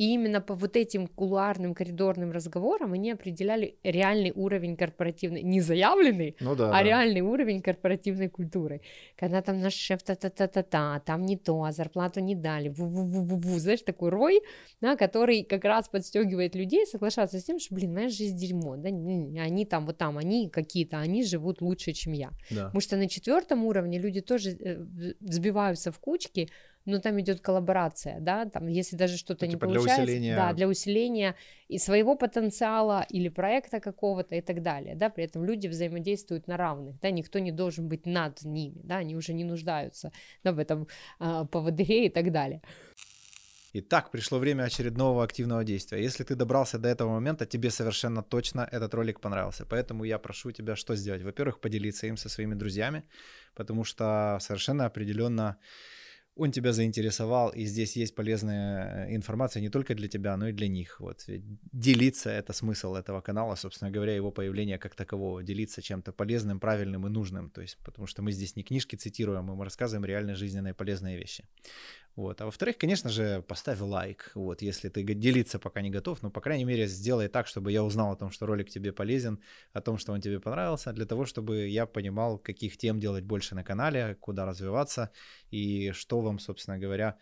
И именно по вот этим кулуарным коридорным разговорам они определяли реальный уровень корпоративной, не заявленный, ну, да, а да. реальный уровень корпоративной культуры. Когда там наш шеф та-та-та-та-та, там не то, а зарплату не дали, ву-ву-ву-ву-ву, знаешь, такой рой, да, который как раз подстегивает людей соглашаться с тем, что, блин, моя жизнь дерьмо, да, они там, вот там, они какие-то, они живут лучше, чем я. Да. Потому что на четвертом уровне люди тоже э, взбиваются в кучки, но там идет коллаборация, да, там, если даже что-то ну, типа не получается, для усиления... да, для усиления и своего потенциала или проекта какого-то и так далее, да, при этом люди взаимодействуют на равных, да, никто не должен быть над ними, да, они уже не нуждаются, да, в этом э, поводыре и так далее. Итак, пришло время очередного активного действия. Если ты добрался до этого момента, тебе совершенно точно этот ролик понравился. Поэтому я прошу тебя что сделать? Во-первых, поделиться им со своими друзьями, потому что совершенно определенно он тебя заинтересовал, и здесь есть полезная э, информация не только для тебя, но и для них. Вот. Делиться — это смысл этого канала, собственно говоря, его появление как такового. Делиться чем-то полезным, правильным и нужным. То есть, потому что мы здесь не книжки цитируем, мы рассказываем реально жизненные полезные вещи. Вот. А во-вторых, конечно же, поставь лайк, вот, если ты делиться пока не готов, но, по крайней мере, сделай так, чтобы я узнал о том, что ролик тебе полезен, о том, что он тебе понравился, для того, чтобы я понимал, каких тем делать больше на канале, куда развиваться и что вам, собственно говоря,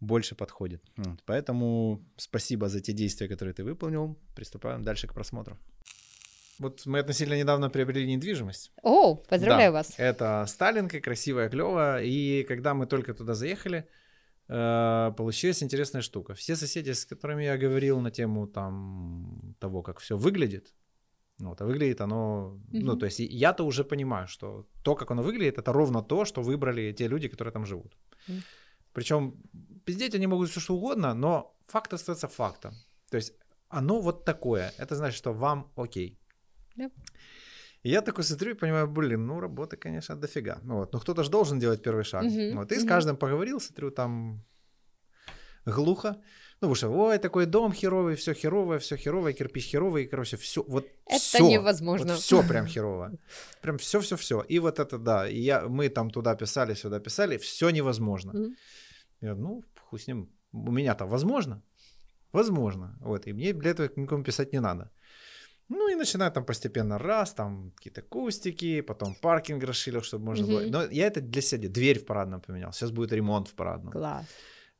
больше подходит. Вот. Поэтому спасибо за те действия, которые ты выполнил. Приступаем дальше к просмотру. Вот мы относительно недавно приобрели недвижимость. О, поздравляю Да, вас. Это Сталинка, красивая, клевая. И когда мы только туда заехали, э, получилась интересная штука. Все соседи, с которыми я говорил на тему там того, как все выглядит, вот, а выглядит оно, ну, Мгм. то есть я-то уже понимаю, что то, как оно выглядит, это ровно то, что выбрали те люди, которые там живут. Мгм. Причем пиздеть они могут все что угодно, но факт остается фактом. То есть оно вот такое. Это значит, что вам окей. Да. И я такой смотрю и понимаю, блин, ну работы, конечно, дофига. Ну Вот. Но кто-то же должен делать первый шаг. Мгм, Вот. И с мгм. каждым поговорил, смотрю, там глухо. Ну, потому что, ой, такой дом херовый, все херовое, все херовое, кирпич херовый, короче, все, вот Это всё, невозможно. Вот все прям херово. Прям все-все-все. И вот это, да, и я, мы там туда писали, сюда писали, все невозможно. Мгм. Я, ну, хуй с ним. У меня-то возможно? Возможно. Вот, и мне для этого никому писать не надо. Ну и начинаю там постепенно раз, там какие-то кустики, потом паркинг расширил, чтобы можно было. Мгм. Но я это для себя, дверь в парадном поменял. Сейчас будет ремонт в парадном. Класс.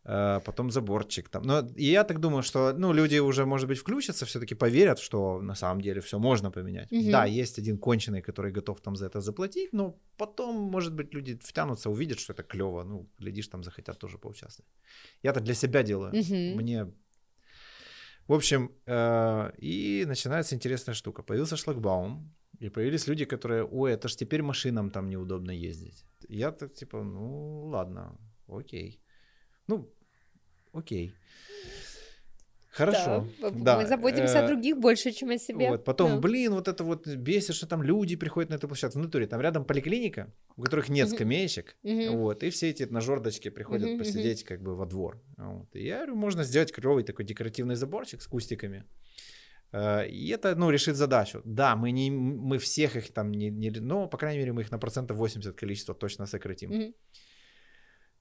Э, потом заборчик там. Но и я так думаю, что, ну, люди уже, может быть, включатся, все-таки поверят, что на самом деле все можно поменять. Мгм. Да, есть один конченый, который готов там за это заплатить, но потом, может быть, люди втянутся, увидят, что это клево, ну, глядишь, там захотят тоже поучаствовать. Я так для себя делаю. Мгм. Мне... В общем, э, и начинается интересная штука. Появился шлагбаум, и появились люди, которые, ой, это ж теперь машинам там неудобно ездить. Я так, типа, ну, ладно, окей. Ну, окей. Хорошо. Да, Да, Мы заботимся э, о других больше, чем о себе. Вот, потом, Да. блин, вот это вот бесит, что там люди приходят на эту площадку. В натуре, там рядом поликлиника, у которых нет скамеечек, вот, и все эти на жердочке приходят посидеть как бы во двор. Вот. И я говорю, можно сделать клевый такой декоративный заборчик с кустиками. Э, И это, ну, решит задачу. Да, мы, не, мы всех их там не, не... Но, по крайней мере, мы их на процентов 80 количество точно сократим.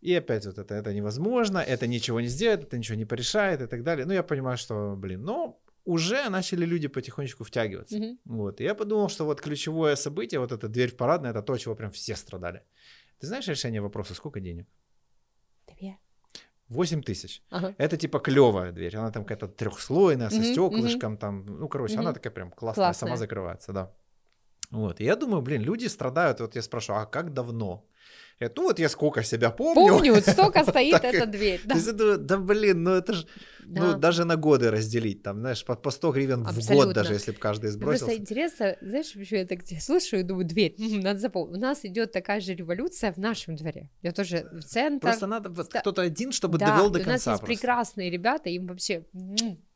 И опять вот это, это невозможно, это ничего не сделает, это ничего не порешает и так далее. Ну, я понимаю, что, блин, но уже начали люди потихонечку втягиваться. Мгм. Вот. И я подумал, что вот ключевое событие, вот эта дверь в парадной, это то, чего прям все страдали. Ты знаешь решение вопроса, сколько денег? Две. 8 тысяч. Ага. Это типа клевая дверь. Она там какая-то трехслойная, со стеклышком, там, ну, короче, она такая прям классная, Классная. сама закрывается, да. Вот. И я думаю, блин, люди страдают. Вот я спрашиваю, а как давно? Я, ну, вот я сколько себя помню. Помню, вот столько стоит эта дверь. Да. думаю, да блин, ну это же, Да. ну даже на годы разделить, там, знаешь, по, по 100 гривен в год, Абсолютно. даже если бы каждый сбросился. Просто интересно, знаешь, почему я так слушаю и думаю, дверь, надо запомнить. У нас идет такая же революция в нашем дворе. Я тоже в центр. Просто надо вот кто-то один, чтобы довел до и у нас конца. есть прекрасные ребята, им вообще...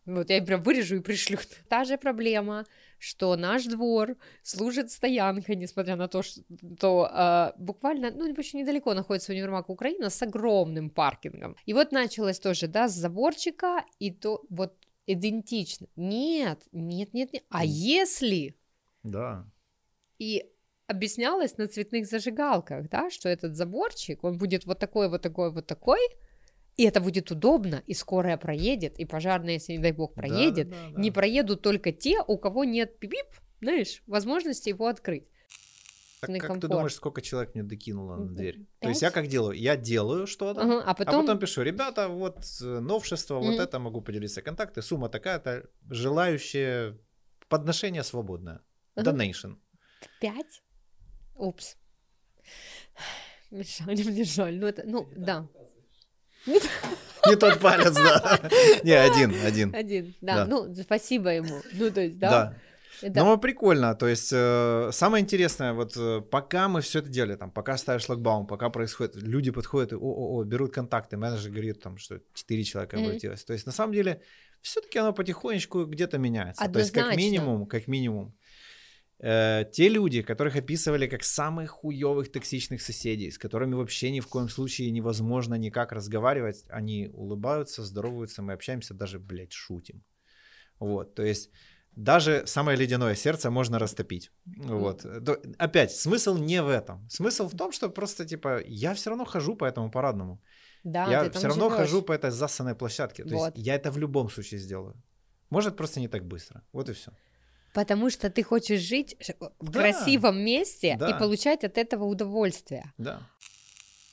м, Вот я прям вырежу и пришлю. Та же проблема, что наш двор служит стоянкой, несмотря на то, что а, буквально, ну, очень недалеко находится универмаг Украина с огромным паркингом. И вот началось тоже, да, с заборчика, и то вот идентично. Нет, нет, нет, нет. А если Да. и объяснялось на цветных зажигалках, да, что этот заборчик, он будет вот такой, вот такой, вот такой, и это будет удобно, и скорая проедет, и пожарная, если, не дай бог, проедет. да, да, Не да. проедут только те, у кого нет пип знаешь, возможности его открыть. Так как ты комфорт. думаешь, сколько человек мне докинуло на дверь? То пять? есть я как делаю? Я делаю что-то, Ага, а а потом, потом пишу, ребята, вот э, новшество, вот Мгм. это могу поделиться контакты, сумма такая-то, желающие подношение свободное. Ага. Donation. пять. Упс. Мне жаль, мне жаль. Ну, это, ну, да. Не тот палец, да. Не, один, один. Один, да. Ну, спасибо ему. Ну, то есть, да. Да. Ну, прикольно. То есть, э, самое интересное, вот э, пока мы все это делали, там, пока ставишь шлагбаум, пока происходит, люди подходят и о-о-о, берут контакты, менеджер говорит, там, что 4 человека Мгм. обратилось. То есть, на самом деле, все-таки оно потихонечку где-то меняется. То есть, как минимум, как минимум, э, те люди, которых описывали как самых хуевых токсичных соседей, с которыми вообще ни в коем случае невозможно никак разговаривать, они улыбаются, здороваются, мы общаемся, даже, блядь, шутим. Вот, то есть даже самое ледяное сердце можно растопить. Вот. Опять, смысл не в этом. Смысл в том, что просто, типа, я все равно хожу по этому парадному. Да, я все равно живёшь. хожу по этой засанной площадке. То Вот. есть я это в любом случае сделаю. Может, просто не так быстро. Вот и все. Потому что ты хочешь жить в Да, красивом месте да. и получать от этого удовольствие. Да.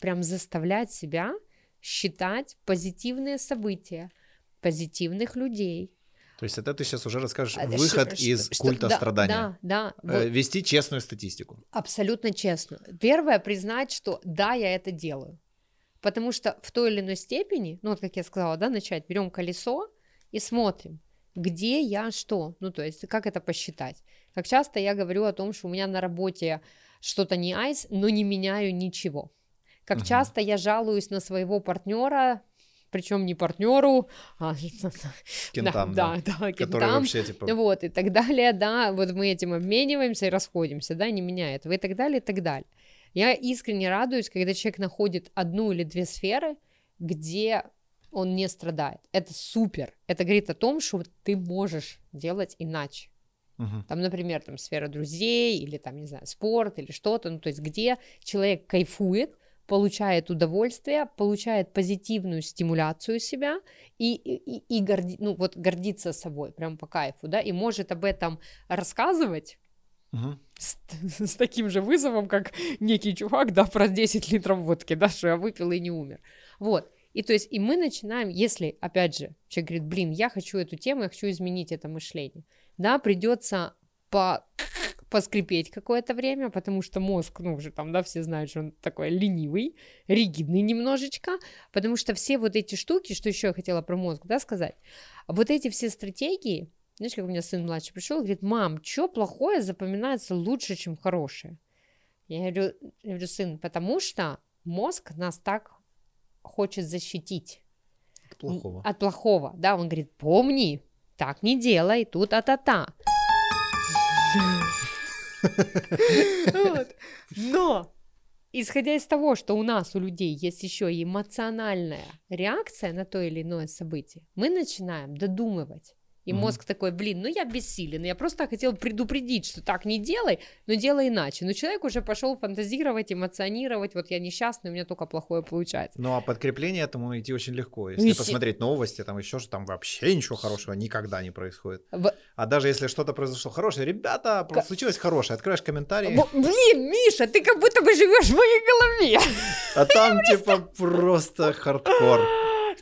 Прям заставлять себя считать позитивные события, позитивных людей. То есть это ты сейчас уже расскажешь А, выход ш- из что- культа да, страдания. Да, да. Э, вот Вести честную статистику. абсолютно честно. Первое, признать, что да, я это делаю. Потому что в той или иной степени, ну вот как я сказала, да, начать, берем колесо и смотрим, где я что, ну то есть как это посчитать. Как часто я говорю о том, что у меня на работе что-то не айс, но не меняю ничего. Как Мгм. часто я жалуюсь на своего партнера, причем не партнеру, а Кентам, да. да, да, Который кентам, вообще типа... вот, и так далее, да, вот мы этим обмениваемся и расходимся, да, не меняя этого, и так далее, и так далее. Я искренне радуюсь, когда человек находит одну или две сферы, где он не страдает. Это супер. Это говорит о том, что ты можешь делать иначе. Мгм. Там, например, там сфера друзей или там, не знаю, спорт или что-то, ну, то есть где человек кайфует, получает удовольствие, получает позитивную стимуляцию себя и, и, и- горди- ну, вот гордится собой, прям по кайфу, да, и может об этом рассказывать с, с таким же вызовом, как некий чувак, да, про 10 литров водки, да, что я выпил и не умер. Вот. И то есть, и мы начинаем, если, опять же, человек говорит, блин, я хочу эту тему, я хочу изменить это мышление, да, придется по поскрипеть какое-то время, потому что мозг, ну, уже там, да, все знают, что он такой ленивый, ригидный немножечко, потому что все вот эти штуки, что еще я хотела про мозг, да, сказать, вот эти все стратегии, знаешь, как у меня сын младший пришел, говорит, мам, что плохое запоминается лучше, чем хорошее? Я говорю, я говорю, сын, потому что мозг нас так хочет защитить От плохого. от плохого, да, он говорит, помни, так не делай, тут а-та-та. Но, исходя из того, что у нас, у людей, есть еще и эмоциональная реакция на то или иное событие, мы начинаем додумывать. И Мгм. мозг такой, блин, ну я бессилен, я просто хотел предупредить, что так не делай, но делай иначе. Но человек уже пошел фантазировать, эмоционировать, вот я несчастный, у меня только плохое получается. Ну а подкрепление этому найти очень легко. Если Есте- посмотреть новости, там еще что там вообще ничего хорошего никогда не происходит. В- А даже если что-то произошло хорошее, ребята, Ка- случилось хорошее, откроешь комментарии, Во- Блин, Миша, ты как будто бы живешь в моей голове. а там типа просто хардкор.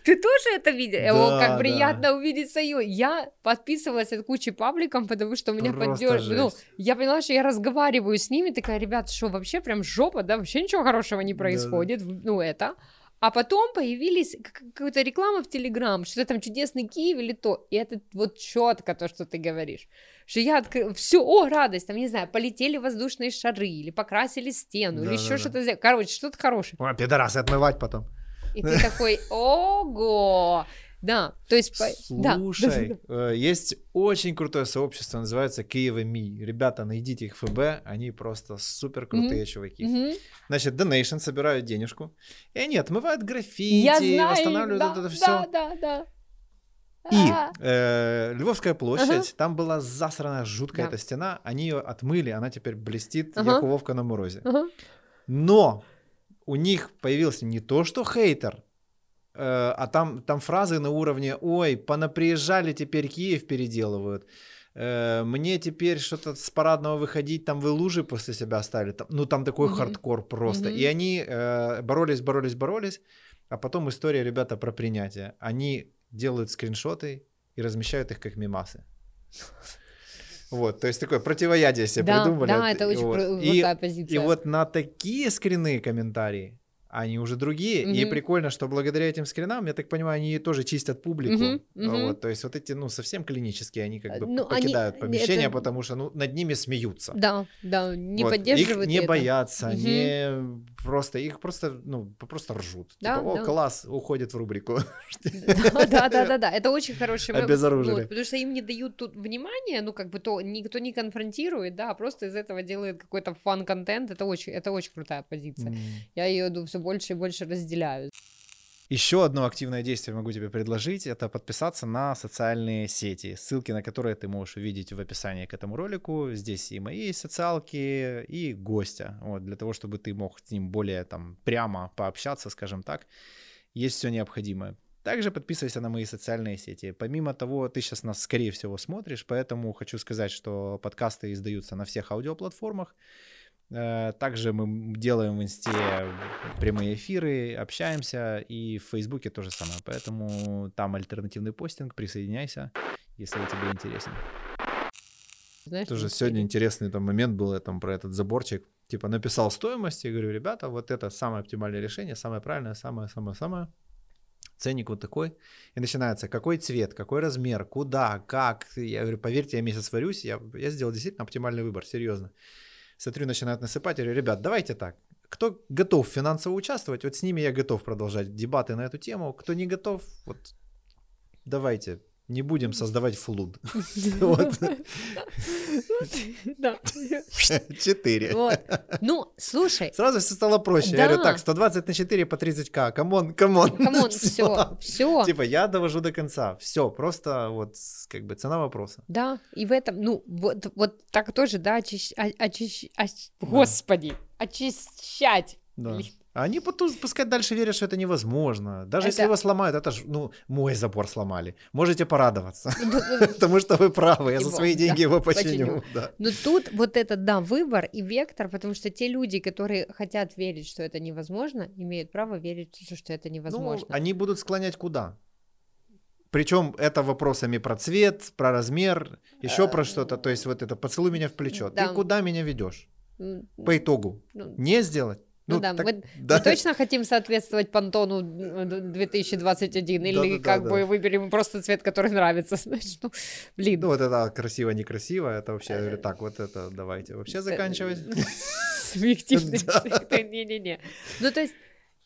Ты тоже это видел? Да, О, как да. приятно увидеть свою. Я подписывалась от кучи пабликом, потому что меня Просто поддерживают. Ну, я поняла, что я разговариваю с ними, такая, ребят, что вообще прям жопа, да, вообще ничего хорошего не происходит, ну это. А потом появились какая-то реклама в Телеграм, что там чудесный Киев или то. И это вот четко то, что ты говоришь. Что я открыла, все, о, радость, там, не знаю, полетели воздушные шары, или покрасили стену, или еще Да-да-да. что-то. Короче, что-то хорошее. Ой, пидорасы, отмывать потом. И ты такой, ого! Да, то есть... да, Слушай, да, э, есть очень крутое сообщество, называется Киева Ми. Ребята, найдите их в ФБ, они просто супер крутые чуваки. Мгм. Значит, Donation собирают денежку, и они отмывают граффити, Я знаю, восстанавливают да, это да, все. да, да. И А, э, Львовская площадь, Ага. там была засрана жуткая Да. эта стена, они ее отмыли, она теперь блестит, Ага. як Вовка на морозе. ага. Но у них появился не то, что хейтер, э, а там, там фразы на уровне «Ой, понаприезжали, теперь Киев переделывают». Э, Мне теперь что-то с парадного выходить, там вы лужи после себя оставили. Там- ну, там такой Мгм. хардкор просто. Мгм. И они э, боролись, боролись, боролись. А потом история, ребята, про принятие. Они делают скриншоты и размещают их как мемасы. Вот, то есть такое противоядие себе Да, придумали. да, это очень вот. кру- И- крутая и позиция. вот на такие скрины комментарии, они уже другие. И Мгм. прикольно, что благодаря этим скринам, я так понимаю, они тоже чистят публику. Мгм, мгм. Вот, то есть вот эти, ну, совсем клинические, они как бы Ну, они- покидают помещение, это- потому что, ну, над ними смеются. Да, да, не Вот. поддерживают Их не это. боятся, Мгм. не просто, их просто, ну, просто ржут. Да, типа, о, да. класс, уходит в рубрику. Да, да, да, да, это очень хороший. Обезоружили. Потому что им не дают тут внимания, ну, как бы то никто не конфронтирует, да, а просто из этого делает какой-то фан-контент, это очень, это очень крутая позиция. Я ее все больше и больше разделяю. Еще одно активное действие могу тебе предложить. Это подписаться на социальные сети, ссылки на которые ты можешь увидеть в описании к этому ролику. Здесь и мои социалки, и гостя. Вот, для того, чтобы ты мог с ним более там прямо пообщаться, скажем так. есть все необходимое. Также подписывайся на мои социальные сети. Помимо того, ты сейчас нас, скорее всего, смотришь, поэтому хочу сказать, что подкасты издаются на всех аудиоплатформах. Э, также мы делаем в инсте прямые эфиры, общаемся, и в Фейсбуке то же самое. Поэтому там альтернативный постинг, присоединяйся, если тебе интересен. Знаешь, Тоже сегодня интересный там момент был я там про этот заборчик. Типа написал стоимость и говорю, ребята, вот это самое оптимальное решение, самое правильное, самое-самое-самое ценник вот такой, и начинается, какой цвет, какой размер, куда, как, я говорю, поверьте, я месяц варюсь, я, я сделал действительно оптимальный выбор, серьезно. Смотрю, начинают насыпать, говорю, ребят, давайте так, кто готов финансово участвовать, вот с ними я готов продолжать дебаты на эту тему, кто не готов, вот давайте, не будем создавать флуд. Четыре. Ну, слушай. Сразу все стало проще. Я говорю, так, 120 на 4 по 30к. Come on, come on. Come on, все, все. Типа, я довожу до конца. Все, просто вот как бы цена вопроса. Да, и в этом, ну, вот, так тоже, да, очищать, господи, очищать. Да. А они пускай дальше верят, что это невозможно. Даже это... если его сломают, это же, ну, мой забор сломали. Можете порадоваться. Ну, ну, потому что вы правы, я за свои деньги его починю. Но тут вот этот, да, выбор и вектор, потому что те люди, которые хотят верить, что это невозможно, имеют право верить, что это невозможно. Ну, они будут склонять куда? Причем это вопросами про цвет, про размер, еще про что-то. То есть вот это поцелуй меня в плечо. Ты куда меня ведешь? По итогу. Не сделать? Ну, ну да, так, мы, да, мы точно хотим соответствовать Пантону 2021, или да, как да, бы да. выберем просто цвет, который нравится, знаешь, ну, блин. Ну, вот это красиво, некрасиво, это вообще, я говорю, э, так, вот это давайте вообще заканчивать. Субъективный не-не-не. Ну, то есть,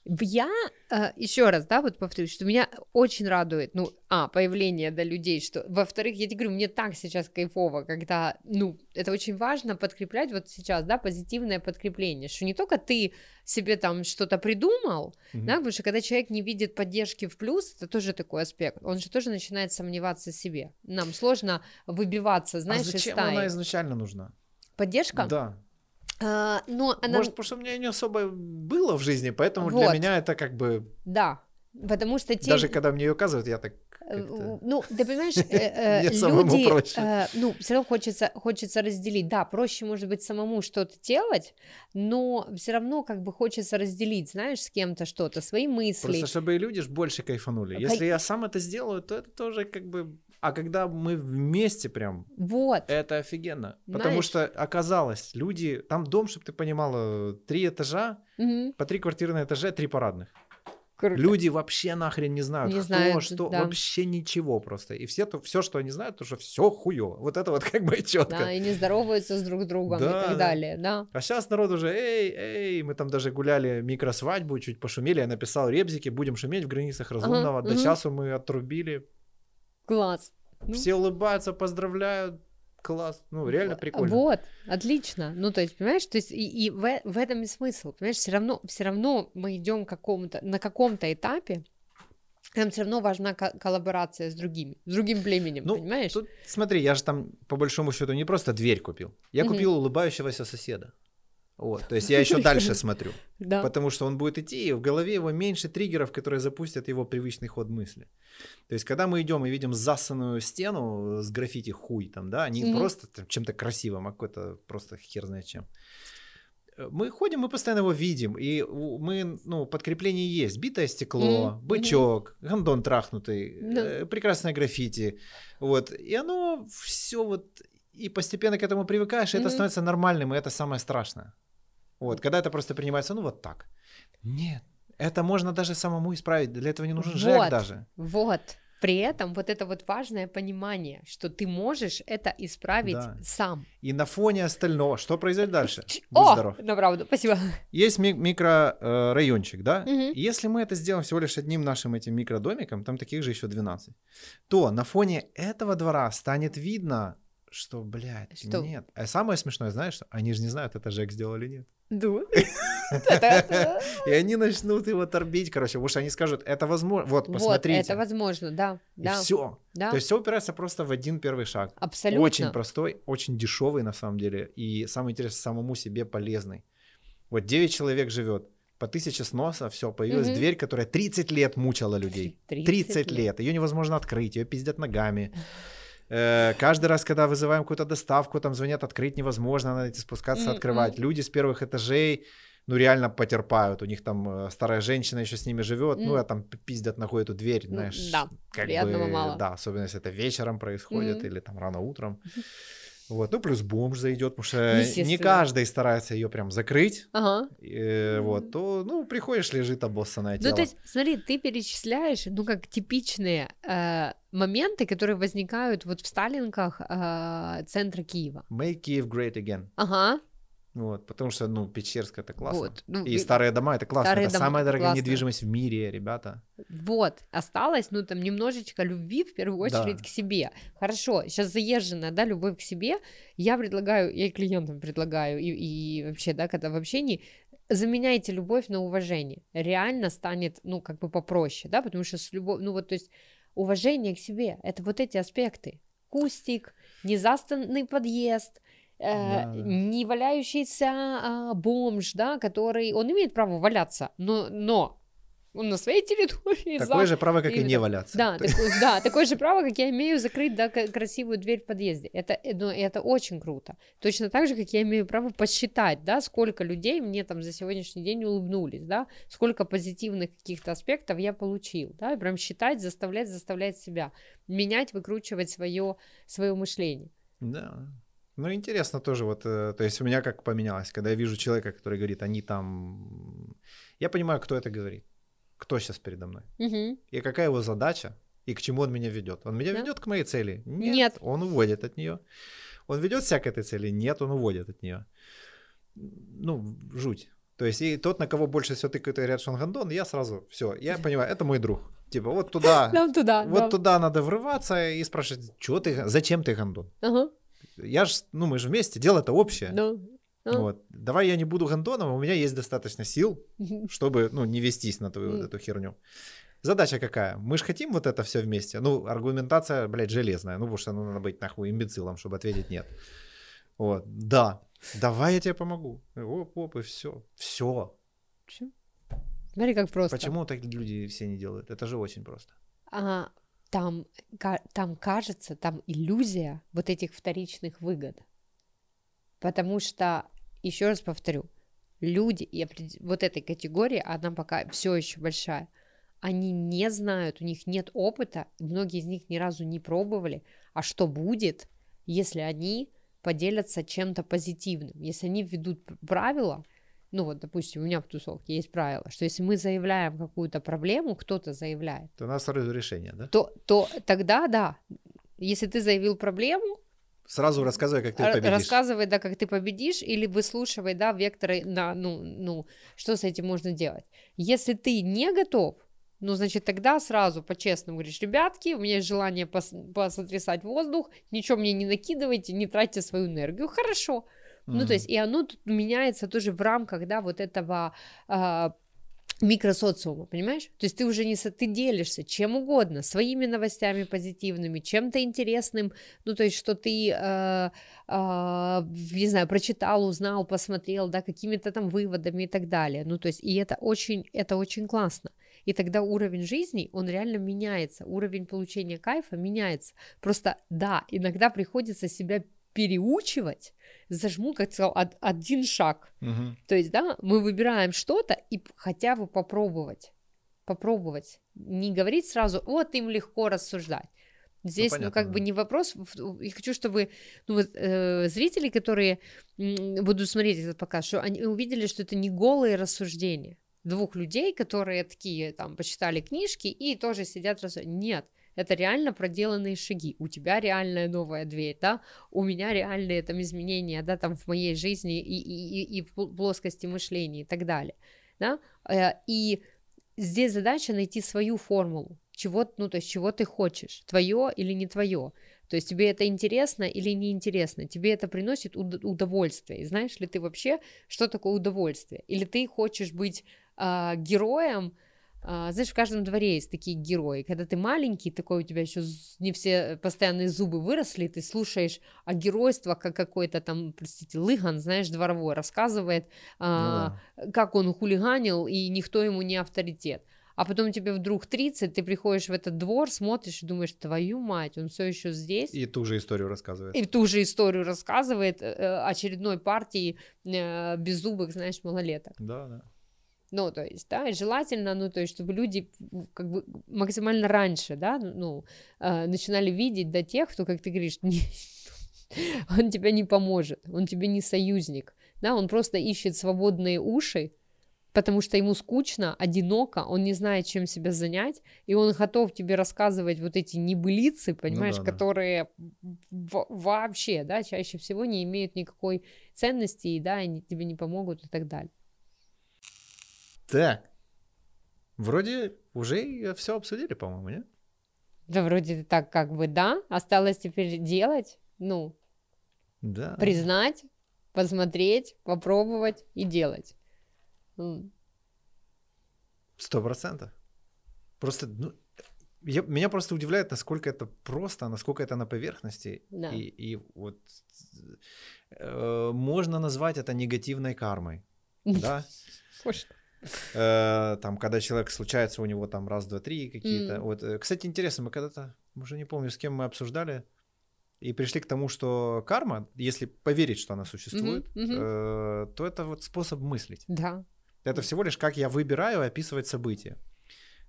я э, еще раз, да, вот повторюсь, что меня очень радует, ну, а, появление, да, людей, что, во-вторых, я тебе говорю, мне так сейчас кайфово, когда, ну, это очень важно подкреплять вот сейчас, да, позитивное подкрепление, что не только ты себе там что-то придумал, mm-hmm. да, потому что когда человек не видит поддержки в плюс, это тоже такой аспект, он же тоже начинает сомневаться в себе, нам сложно выбиваться, знаешь, а зачем из стаи. она изначально нужна? Поддержка? Да. А, но она... Может, потому что у меня не особо было в жизни, поэтому вот. для меня это как бы... Да, потому что... Те... Даже когда мне ее указывают, я так э, ну, ты понимаешь, э, э, люди, ну, все равно хочется, хочется разделить. Да, проще, может быть, самому что-то делать, но все равно как бы хочется разделить, знаешь, с кем-то что-то, свои мысли. Просто чтобы и люди больше кайфанули. Если я сам это сделаю, то это тоже как бы а когда мы вместе прям, вот. это офигенно. Знаешь, Потому что оказалось, люди, там дом, чтобы ты понимала, три этажа, угу. по три квартиры на этаже, три парадных. Круто. Люди вообще нахрен не знают, не кто, знают, что, да. вообще ничего просто. И все, то, все, что они знают, то что все хуево. Вот это вот как бы четко. Да, и не здороваются с друг другом да, и так далее, да. А сейчас народ уже, эй, эй, мы там даже гуляли микросвадьбу, чуть пошумели, я написал ребзики, будем шуметь в границах разумного. Ага, До угу. часу мы отрубили. Класс. Ну. Все улыбаются, поздравляют. Класс, ну реально прикольно. Вот, отлично. Ну то есть, понимаешь, то есть и, и в, в этом и смысл, понимаешь, все равно, все равно мы идем какому-то на каком-то этапе, нам все равно важна ко- коллаборация с другими, с другим племенем, ну, понимаешь? Тут, смотри, я же там по большому счету не просто дверь купил, я купил улыбающегося соседа. Вот, то есть я еще дальше смотрю. Да. Потому что он будет идти, и в голове его меньше триггеров, которые запустят его привычный ход мысли. То есть, когда мы идем и видим засанную стену с граффити хуй там, да, не mm просто там, чем-то красивым, а какой-то просто хер знает чем. Э, мы ходим, мы постоянно его видим, и мы, ну, подкрепление есть. Битое стекло, mm бычок, mm гандон трахнутый, mm прекрасное граффити. Вот, и оно все вот и постепенно к этому привыкаешь, и mm это становится нормальным, и это самое страшное. Вот, когда это просто принимается, ну вот так. Нет, это можно даже самому исправить, для этого не нужен вот, ЖЭК даже. Вот, при этом вот это вот важное понимание, что ты можешь это исправить да. сам. И на фоне остального, что произойдет дальше? Будь О, здоров. на правду, спасибо. Есть ми- микрорайончик, э, да? Угу. Если мы это сделаем всего лишь одним нашим этим микродомиком, там таких же еще 12, то на фоне этого двора станет видно, что, блядь, что? нет. А самое смешное, знаешь, что они же не знают, это Жек сделал или нет. Да. И они начнут его торбить, короче, потому что они скажут, это возможно. Вот, посмотрите. Вот, это возможно, да. И все. То есть все упирается просто в один первый шаг. Абсолютно. Очень простой, очень дешевый на самом деле. И самое интересное, самому себе полезный. Вот 9 человек живет. по тысяче сноса, все, появилась Мгм. дверь, которая 30 лет мучила людей. 30 30 лет. лет. Ее невозможно открыть, ее пиздят ногами. Э, Каждый раз, когда вызываем какую-то доставку, там звонят, открыть невозможно, надо идти спускаться, М, открывать. Люди с первых этажей, ну, реально потерпают. У них там э, старая женщина еще с ними живет, ну, М. а там пиздят ногой эту дверь, Ну, знаешь. да, как приятного бы, мало. Да, особенно если это вечером происходит Мгм. или там рано утром. Вот, ну, плюс бомж зайдет, потому что не каждый старается ее прям закрыть. Ага. Э, Мгм. Вот, то, ну, приходишь, лежит обоссанное тело. Ну, то есть, смотри, ты перечисляешь, ну, как типичные э, моменты, которые возникают вот в Сталинках э, центра Киева. Make Kiev great again. Ага, Вот, потому что, ну, Печерск это классно. вот. Ну, И старые дома это классно. Старые это дома самая дорогая классно. недвижимость в мире, ребята. Вот, осталось, ну, там, немножечко любви, в первую Да. очередь, к себе. Хорошо, сейчас заезженная, да, любовь к себе, я предлагаю, я и клиентам предлагаю, и, и вообще, да, когда в общении, заменяйте любовь на уважение. Реально станет, ну, как бы попроще, да, потому что с любовью, ну, вот, то есть, уважение к себе, это вот эти аспекты. Кустик, незастанный подъезд, Да, да. не валяющийся а, бомж, да, который, он имеет право валяться, но, но он на своей территории, Такое за- же право, как и именно. не валяться. да, такое, да, такое же право, как я имею закрыть да, красивую дверь в подъезде. Это, э, ну, это очень круто. Точно так же, как я имею право посчитать, да, сколько людей мне там за сегодняшний день улыбнулись, да, сколько позитивных каких-то аспектов я получил, да, и прям считать, заставлять, заставлять себя, менять, выкручивать свое, свое мышление. Да. Ну, интересно тоже, вот, э, то есть у меня как поменялось, когда я вижу человека, который говорит, они там... Я понимаю, кто это говорит, кто сейчас передо мной, Мгм. и какая его задача, и к чему он меня ведет. Он меня Да. ведет к моей цели? Нет. Он уводит от нее. Он ведет себя к этой цели? Нет, он уводит от нее. Ну, жуть. То есть и тот, на кого больше всего тыкают и говорят, что он гандон, я сразу, все, я понимаю, это мой друг. Типа, вот туда, Нам туда, вот да. туда надо врываться и спрашивать, что ты, зачем ты гандон? Ага, Я ж, ну мы же вместе, дело это общее. да. А. Вот. Давай я не буду гандоном, у меня есть достаточно сил, чтобы, ну, не вестись на твою вот эту херню. Задача какая? Мы же хотим вот это все вместе. Ну, аргументация, блядь, железная. Ну, потому что ну, надо быть нахуй имбецилом, чтобы ответить нет. Вот. Да. Давай я тебе помогу. Оп, оп, и все. Все. Смотри, как просто. Почему так люди все не делают? Это же очень просто. а, там, там кажется, там иллюзия вот этих вторичных выгод. Потому что, еще раз повторю, люди и вот этой категории, она пока все еще большая, они не знают, у них нет опыта, многие из них ни разу не пробовали, а что будет, если они поделятся чем-то позитивным, если они введут правила, ну вот, допустим, у меня в тусовке есть правило, что если мы заявляем какую-то проблему, кто-то заявляет, Это у нас сразу решение, да? то, то тогда да. Если ты заявил проблему, Сразу рассказывай, как ты победишь. рассказывай, да, как ты победишь, или выслушивай, да, векторы на, ну, ну, что с этим можно делать. Если ты не готов, ну, значит, тогда сразу по-честному говоришь, ребятки, у меня есть желание пос- посотрясать воздух, ничего мне не накидывайте, не тратьте свою энергию, хорошо. Ну, Мгм. то есть, и оно тут меняется тоже в рамках, да, вот этого а, микросоциума, понимаешь? То есть ты уже не... Ты делишься чем угодно, своими новостями позитивными, чем-то интересным, ну, то есть, что ты, э, э, не знаю, прочитал, узнал, посмотрел, да, какими-то там выводами и так далее. Ну, то есть, и это очень, это очень классно. И тогда уровень жизни, он реально меняется, уровень получения кайфа меняется. Просто, да, иногда приходится себя переучивать, зажму, как сказал, од- один шаг. Мгм. То есть, да, мы выбираем что-то и хотя бы попробовать. Попробовать. Не говорить сразу, вот им легко рассуждать. Здесь, ну, понятно, как бы да. не вопрос. Я хочу, чтобы ну, вот, э, зрители, которые будут смотреть этот показ, что они увидели, что это не голые рассуждения двух людей, которые такие там почитали книжки и тоже сидят рассуждают. Нет, это реально проделанные шаги. У тебя реальная новая дверь, да, у меня реальные там изменения, да, там в моей жизни и, и, и- и в пл- плоскости мышления и так далее, да, Э, и здесь задача найти свою формулу, чего, ну, то есть чего ты хочешь, твое или не твое, то есть тебе это интересно или не интересно, тебе это приносит уд- удовольствие, и знаешь ли ты вообще, что такое удовольствие, или ты хочешь быть а, героем, знаешь, в каждом дворе есть такие герои. Когда ты маленький, такой у тебя еще не все постоянные зубы выросли, ты слушаешь о геройстве, как какой-то там, простите, лыган, знаешь, дворовой, рассказывает, ну, а, да. как он хулиганил, и никто ему не авторитет. А потом тебе вдруг 30, ты приходишь в этот двор, смотришь и думаешь, твою мать, он все еще здесь. И ту же историю рассказывает. И ту же историю рассказывает э, э очередной партии э, беззубых, знаешь, малолеток. Да, да. Ну, то есть, да, желательно, ну, то есть, чтобы люди как бы максимально раньше, да, ну, э, начинали видеть до тех, кто, как ты говоришь, не, он тебе не поможет, он тебе не союзник, да, он просто ищет свободные уши, потому что ему скучно, одиноко, он не знает, чем себя занять, и он готов тебе рассказывать вот эти небылицы, понимаешь, ну, да, которые да. вообще, да, чаще всего не имеют никакой ценности, и, да, они тебе не помогут и так далее. Так, вроде уже все обсудили, по-моему, нет? Да, вроде так как бы, да, осталось теперь делать, ну, да. признать, посмотреть, попробовать и делать. Сто процентов. Просто, ну, я, меня просто удивляет, насколько это просто, насколько это на поверхности. Да. И, и вот э, можно назвать это негативной кармой. Да? Э, там, когда человек случается, у него там раз, два, три какие-то. Вот, э, кстати, интересно, мы когда-то, уже не помню, с кем мы обсуждали, и пришли к тому, что карма, если поверить, что она существует, э, то это вот способ мыслить. Да. Это всего лишь как я выбираю описывать события.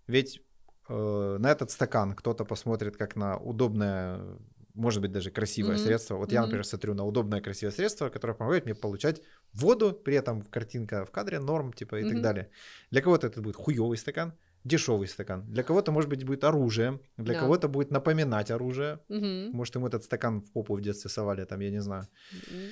Ведь э, на этот стакан кто-то посмотрит как на удобное, может быть, даже красивое mm-hmm. средство. Вот mm-hmm. я, например, смотрю на удобное красивое средство, которое помогает мне получать воду, при этом картинка в кадре, норм, типа, и mm-hmm. так далее. Для кого-то это будет хуевый стакан, дешевый стакан. Для кого-то, может быть, будет оружие, для да. кого-то будет напоминать оружие. Mm-hmm. Может, ему этот стакан в попу в детстве совали, там, я не знаю. Mm-hmm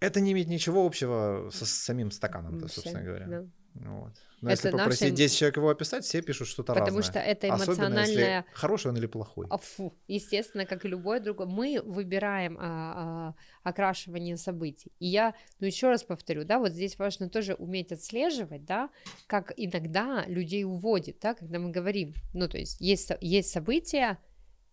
это не имеет ничего общего со самим стаканом, собственно говоря. Да. Вот. Но это если попросить наши... 10 человек его описать, все пишут что-то Потому разное. что это эмоциональное... Особенно, если хороший он или плохой. А, фу. Естественно, как и любой другой. Мы выбираем а, а, окрашивание событий. И я, ну еще раз повторю, да, вот здесь важно тоже уметь отслеживать, да, как иногда людей уводит, да, когда мы говорим, ну то есть есть, есть события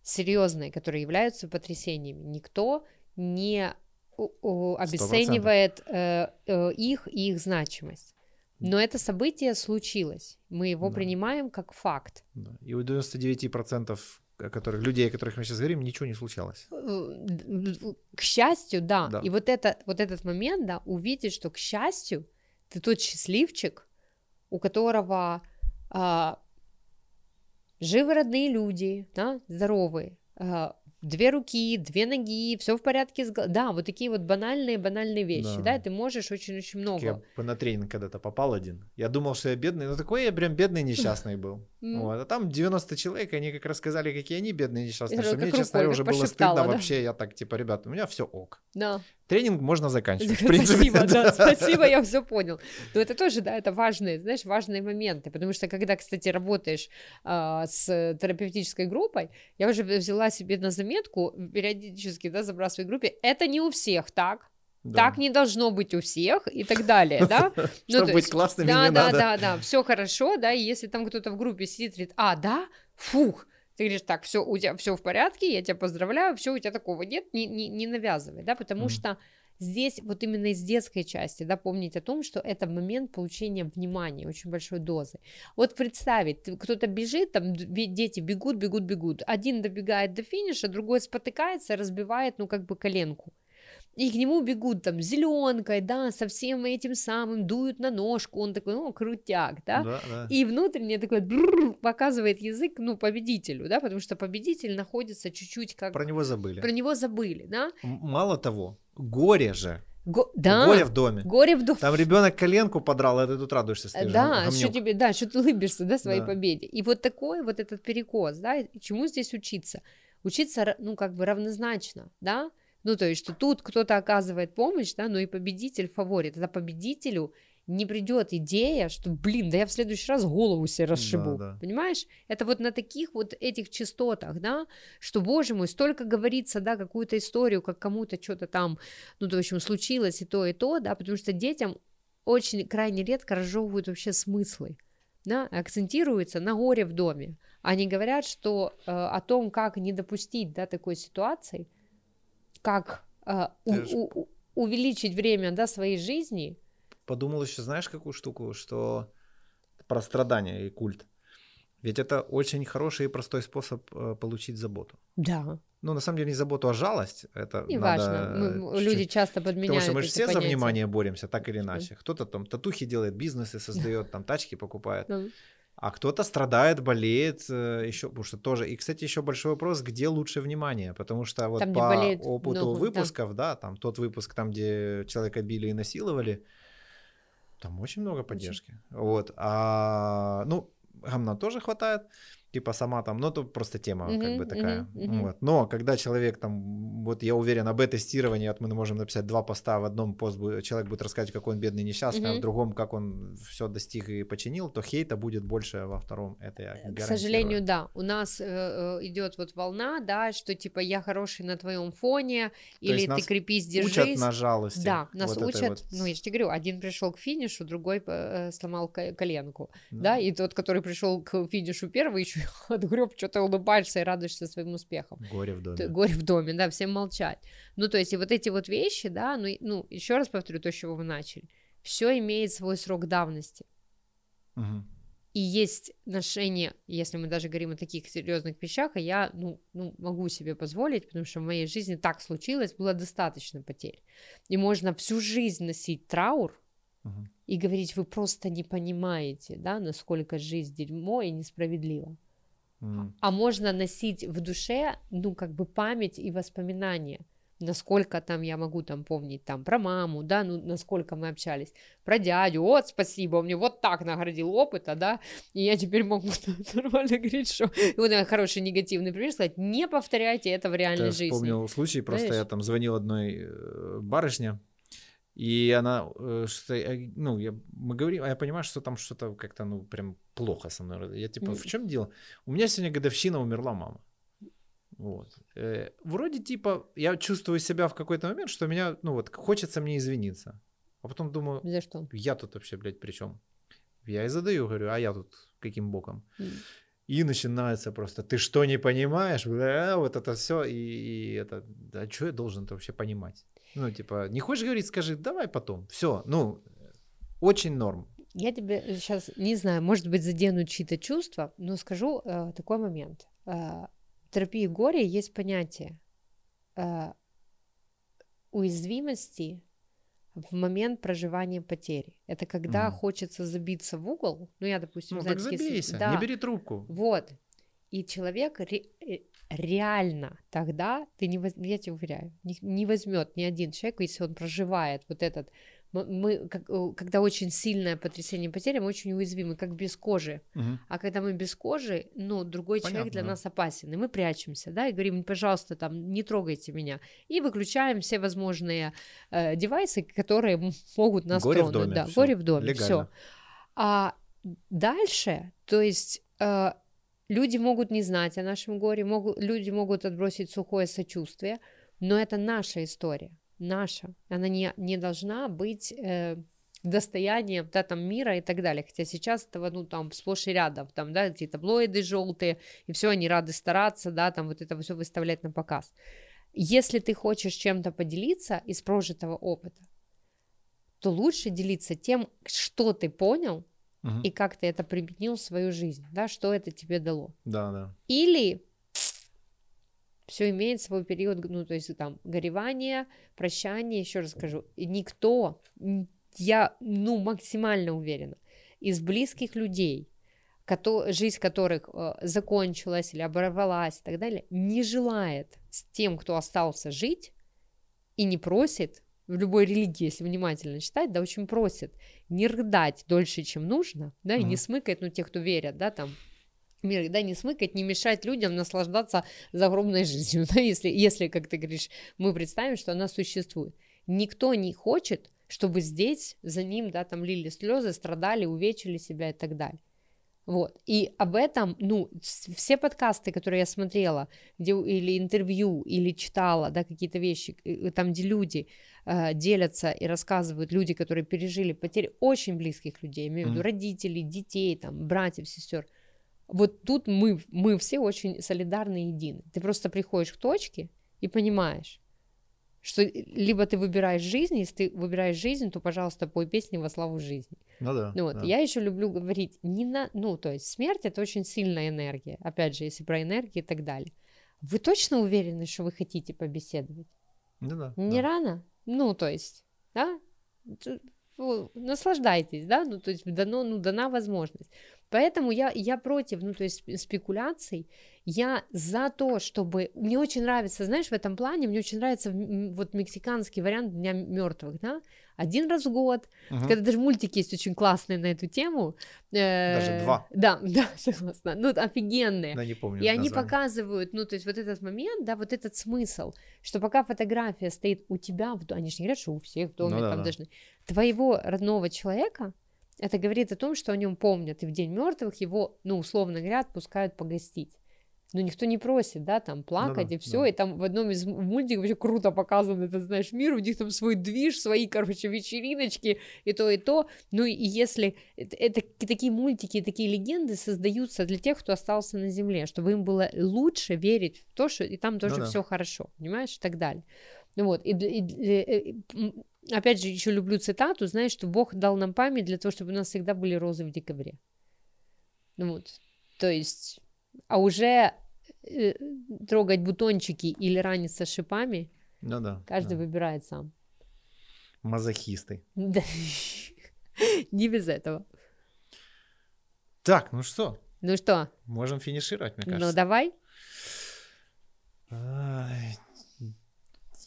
серьезные, которые являются потрясениями. Никто не обесценивает э, э, их и их значимость. Но это событие случилось. Мы его да. принимаем как факт. Да. И у 99% которых, людей, о которых мы сейчас говорим, ничего не случалось. Э, к счастью, да. да. И вот, это, вот этот момент, да, увидеть, что к счастью, ты тот счастливчик, у которого а, живы родные люди, да, здоровые, а, две руки, две ноги, все в порядке с головой. Да, вот такие вот банальные, банальные вещи, да, да ты можешь очень-очень много. Я на тренинг когда-то попал один. Я думал, что я бедный, но такой я прям бедный несчастный был. Вот. А там 90 человек, они как рассказали, какие они бедные несчастные, что мне, честно говоря, уже было стыдно вообще. Я так, типа, ребята, у меня все ок. Да. Тренинг можно заканчивать, в принципе. Спасибо, да, спасибо, я все понял. Но это тоже, да, это важные, знаешь, важные моменты, потому что когда, кстати, работаешь а, с терапевтической группой, я уже взяла себе на заметку, периодически, да, забрасываю группе, это не у всех так, да. Так не должно быть у всех и так далее, да? Ну, Чтобы быть классными да, не да, надо. Да, да, да, все хорошо, да, и если там кто-то в группе сидит, говорит, а, да, фух, ты говоришь, так, все, у тебя все в порядке, я тебя поздравляю, все, у тебя такого нет, не, не, не навязывай, да, потому mm. что здесь вот именно из детской части, да, помнить о том, что это момент получения внимания, очень большой дозы. Вот представить, кто-то бежит, там дети бегут, бегут, бегут, один добегает до финиша, другой спотыкается, разбивает, ну, как бы коленку, и к нему бегут там зеленкой, да, со всем этим самым, дуют на ножку, он такой, ну, крутяк, да, да, да. и внутренне такой показывает язык, ну, победителю, да, потому что победитель находится чуть-чуть как... Про него забыли. Про него забыли, да. Мало того, горе же, Го- да. Горе в доме. Горе в доме. Там ребенок коленку подрал, а ты тут радуешься, стоишь. Да, что тебе, да, что ты улыбишься, да, своей да. победе. И вот такой вот этот перекос, да, чему здесь учиться? Учиться, ну, как бы равнозначно, да, ну, то есть, что тут кто-то оказывает помощь, да, но и победитель фаворит. Тогда победителю не придет идея, что, блин, да я в следующий раз голову себе расшибу, да, да. понимаешь? Это вот на таких вот этих частотах, да, что, боже мой, столько говорится, да, какую-то историю, как кому-то что-то там, ну, то, в общем, случилось и то, и то, да, потому что детям очень крайне редко разжевывают вообще смыслы. да, акцентируется на горе в доме. Они говорят, что э, о том, как не допустить да, такой ситуации, как э, у, у, увеличить время да, своей жизни. Подумал еще, знаешь, какую штуку, что про страдания и культ. Ведь это очень хороший и простой способ э, получить заботу. Да. Ну, на самом деле, не заботу, а жалость. Это не надо важно. Мы, люди часто подменяют Потому что мы же все понятия. за внимание боремся, так или иначе. Кто-то там татухи делает, бизнесы создает, там тачки покупает. А кто-то страдает, болеет э, еще, потому что тоже. И, кстати, еще большой вопрос, где лучше внимание, потому что вот там, по опыту много, выпусков, да. да, там тот выпуск, там, где человека били и насиловали, там очень много поддержки. Очень. Вот. А, ну, гамна тоже хватает типа сама там, ну, это просто тема uh-huh, как бы такая. Uh-huh, uh-huh. Вот. Но когда человек там, вот я уверен, об тестировании, вот мы можем написать два поста, в одном пост человек будет рассказывать, какой он бедный, несчастный, uh-huh. а в другом, как он все достиг и починил, то хейта будет больше во втором, это я К сожалению, да. У нас э, э, идет вот волна, да, что типа я хороший на твоем фоне, то или ты крепись, держись. учат на жалости. Да, нас вот учат, вот... ну, я же тебе говорю, один пришел к финишу, другой э, сломал коленку, да. да, и тот, который пришел к финишу первый, еще отгреб, что ты улыбаешься и радуешься своим успехам. Горе в доме. Горе в доме, да, всем молчать. Ну, то есть, и вот эти вот вещи, да, ну, ну еще раз повторю то, с чего вы начали. Все имеет свой срок давности. Угу. И есть ношение, если мы даже говорим о таких серьезных вещах, а я ну, ну, могу себе позволить, потому что в моей жизни так случилось, было достаточно потерь. И можно всю жизнь носить траур, угу. и говорить, вы просто не понимаете, да, насколько жизнь дерьмо и несправедлива. А можно носить в душе, ну, как бы память и воспоминания. Насколько там я могу там помнить там про маму, да, ну, насколько мы общались, про дядю, вот, спасибо, он мне вот так наградил опыта, да, и я теперь могу нормально говорить, что, вот хороший негативный пример сказать, не повторяйте это в реальной я жизни. Я вспомнил случай, просто Знаешь? я там звонил одной э, барышне, и она, э, что, ну, я, мы говорим, а я понимаю, что там что-то как-то, ну, прям плохо со мной. Я типа, в чем дело? У меня сегодня годовщина, умерла мама. Вот. Э, вроде типа, я чувствую себя в какой-то момент, что меня, ну вот, хочется мне извиниться. А потом думаю, За что? я тут вообще, блядь, при чем? Я и задаю, говорю, а я тут каким боком? Mm. И начинается просто, ты что не понимаешь? Бля, вот это все, и, и это, а что я должен это вообще понимать? Ну, типа, не хочешь говорить, скажи, давай потом. Все, ну, очень норм. Я тебе сейчас, не знаю, может быть, задену чьи-то чувства, но скажу э, такой момент. Э, в терапии горя есть понятие э, уязвимости в момент проживания потери. Это когда mm. хочется забиться в угол. Ну, я, допустим, ну, знаете, так забейся, да, не бери трубку. Вот. И человек ре- э, реально тогда, ты не, воз... я тебе уверяю, не, не возьмет ни один человек, если он проживает вот этот мы, как, когда очень сильное потрясение потери, мы очень уязвимы, как без кожи. Угу. А когда мы без кожи, ну, другой Понятно, человек для да. нас опасен, и мы прячемся, да, и говорим, пожалуйста, там, не трогайте меня, и выключаем все возможные э, девайсы, которые могут нас горе тронуть. В доме, да, всё. горе в доме, все. А дальше, то есть э, люди могут не знать о нашем горе, могут, люди могут отбросить сухое сочувствие, но это наша история наша, она не, не должна быть э, достоянием да, там, мира и так далее. Хотя сейчас этого, ну, там, сплошь и рядом, там, да, эти таблоиды желтые, и все, они рады стараться, да, там, вот это все выставлять на показ. Если ты хочешь чем-то поделиться из прожитого опыта, то лучше делиться тем, что ты понял, угу. и как ты это применил в свою жизнь, да, что это тебе дало. Да, да. Или все имеет свой период, ну, то есть там горевание, прощание, еще раз скажу, никто, я, ну, максимально уверена, из близких людей, кото- жизнь которых э, закончилась или оборвалась и так далее, не желает с тем, кто остался жить, и не просит, в любой религии, если внимательно читать, да, очень просит не рыдать дольше, чем нужно, да, и не смыкать, ну, те, кто верят, да, там, мир, да, не смыкать, не мешать людям наслаждаться загробной жизнью, да, если, если, как ты говоришь, мы представим, что она существует. Никто не хочет, чтобы здесь за ним, да, там лили слезы, страдали, увечили себя и так далее. Вот. И об этом, ну, все подкасты, которые я смотрела, где, или интервью, или читала, да, какие-то вещи, там, где люди э, делятся и рассказывают, люди, которые пережили потери очень близких людей, имею в виду родителей, детей, там, братьев, сестер. Вот тут мы, мы все очень солидарны и едины. Ты просто приходишь к точке и понимаешь, что либо ты выбираешь жизнь, если ты выбираешь жизнь, то, пожалуйста, пой песни во славу жизни. Ну да. Ну вот, да. я еще люблю говорить, не на, ну, то есть смерть это очень сильная энергия, опять же, если про энергию и так далее. Вы точно уверены, что вы хотите побеседовать? Ну да. Не да. рано? Ну, то есть, да? Наслаждайтесь, да? Ну, то есть дано, ну, дана возможность. Поэтому я, я против, ну, то есть спекуляций, я за то, чтобы... Мне очень нравится, знаешь, в этом плане, мне очень нравится вот мексиканский вариант Дня мертвых, да, один раз в год, угу. когда даже мультики есть очень классные на эту тему. Даже два. Да, да, согласна. Ну, офигенные. Да, не помню. И они показывают, ну, то есть вот этот момент, да, вот этот смысл, что пока фотография стоит у тебя, в... они же не говорят, что у всех в доме ну, там должны... Твоего родного человека, это говорит о том, что о нем помнят, и в День мертвых его, ну, условно говоря, отпускают погостить. Но никто не просит, да, там плакать да, и все. Да. И там в одном из мультиков вообще круто показан этот, знаешь, мир, у них там свой движ, свои, короче, вечериночки и то, и то. Ну и если это, это такие мультики, такие легенды создаются для тех, кто остался на земле, чтобы им было лучше верить в то, что и там тоже ну, все да. хорошо, понимаешь, и так далее. Ну вот, и, и, и, опять же, еще люблю цитату, знаешь, что Бог дал нам память для того, чтобы у нас всегда были розы в декабре. Ну вот, то есть, а уже э, трогать бутончики или раниться шипами, ну да, каждый да. выбирает сам. Мазохисты. Да. Не без этого. Так, ну что? Ну что? Можем финишировать, мне ну, кажется. Ну давай.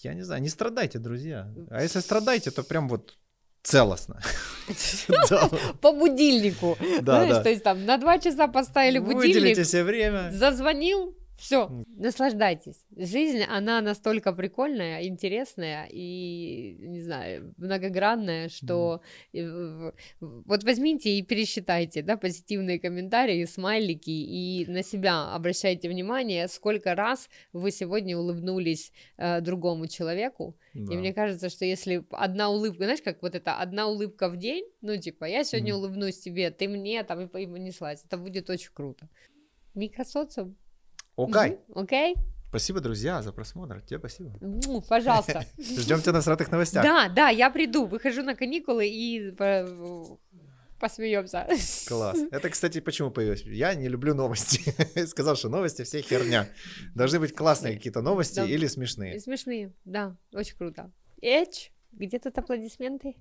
Я не знаю, не страдайте, друзья. А если страдаете, то прям вот целостно. По будильнику. Да, да. То есть там на два часа поставили будильник. Выделите себе время. Зазвонил, все, наслаждайтесь. Жизнь, она настолько прикольная, интересная и, не знаю, многогранная, что mm. вот возьмите и пересчитайте, да, позитивные комментарии, смайлики и на себя обращайте внимание, сколько раз вы сегодня улыбнулись э, другому человеку. Да. И мне кажется, что если одна улыбка, знаешь, как вот это одна улыбка в день, ну, типа, я сегодня mm. улыбнусь тебе, ты мне, там, и понеслась, это будет очень круто. Микросоциум Окей. Окей. Спасибо, друзья, за просмотр. Тебе спасибо. Ну, пожалуйста. Ждем тебя на сратых новостях. Да, да, я приду. Выхожу на каникулы и посмеемся. Класс. Это, кстати, почему появилось? Я не люблю новости. Сказал, что новости все херня. Должны быть классные какие-то новости да. или смешные. Смешные, да. Очень круто. Эч, где тут аплодисменты?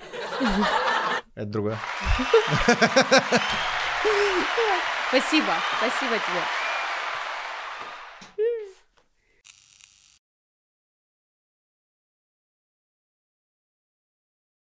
Это другое. Спасибо, спасибо тебе.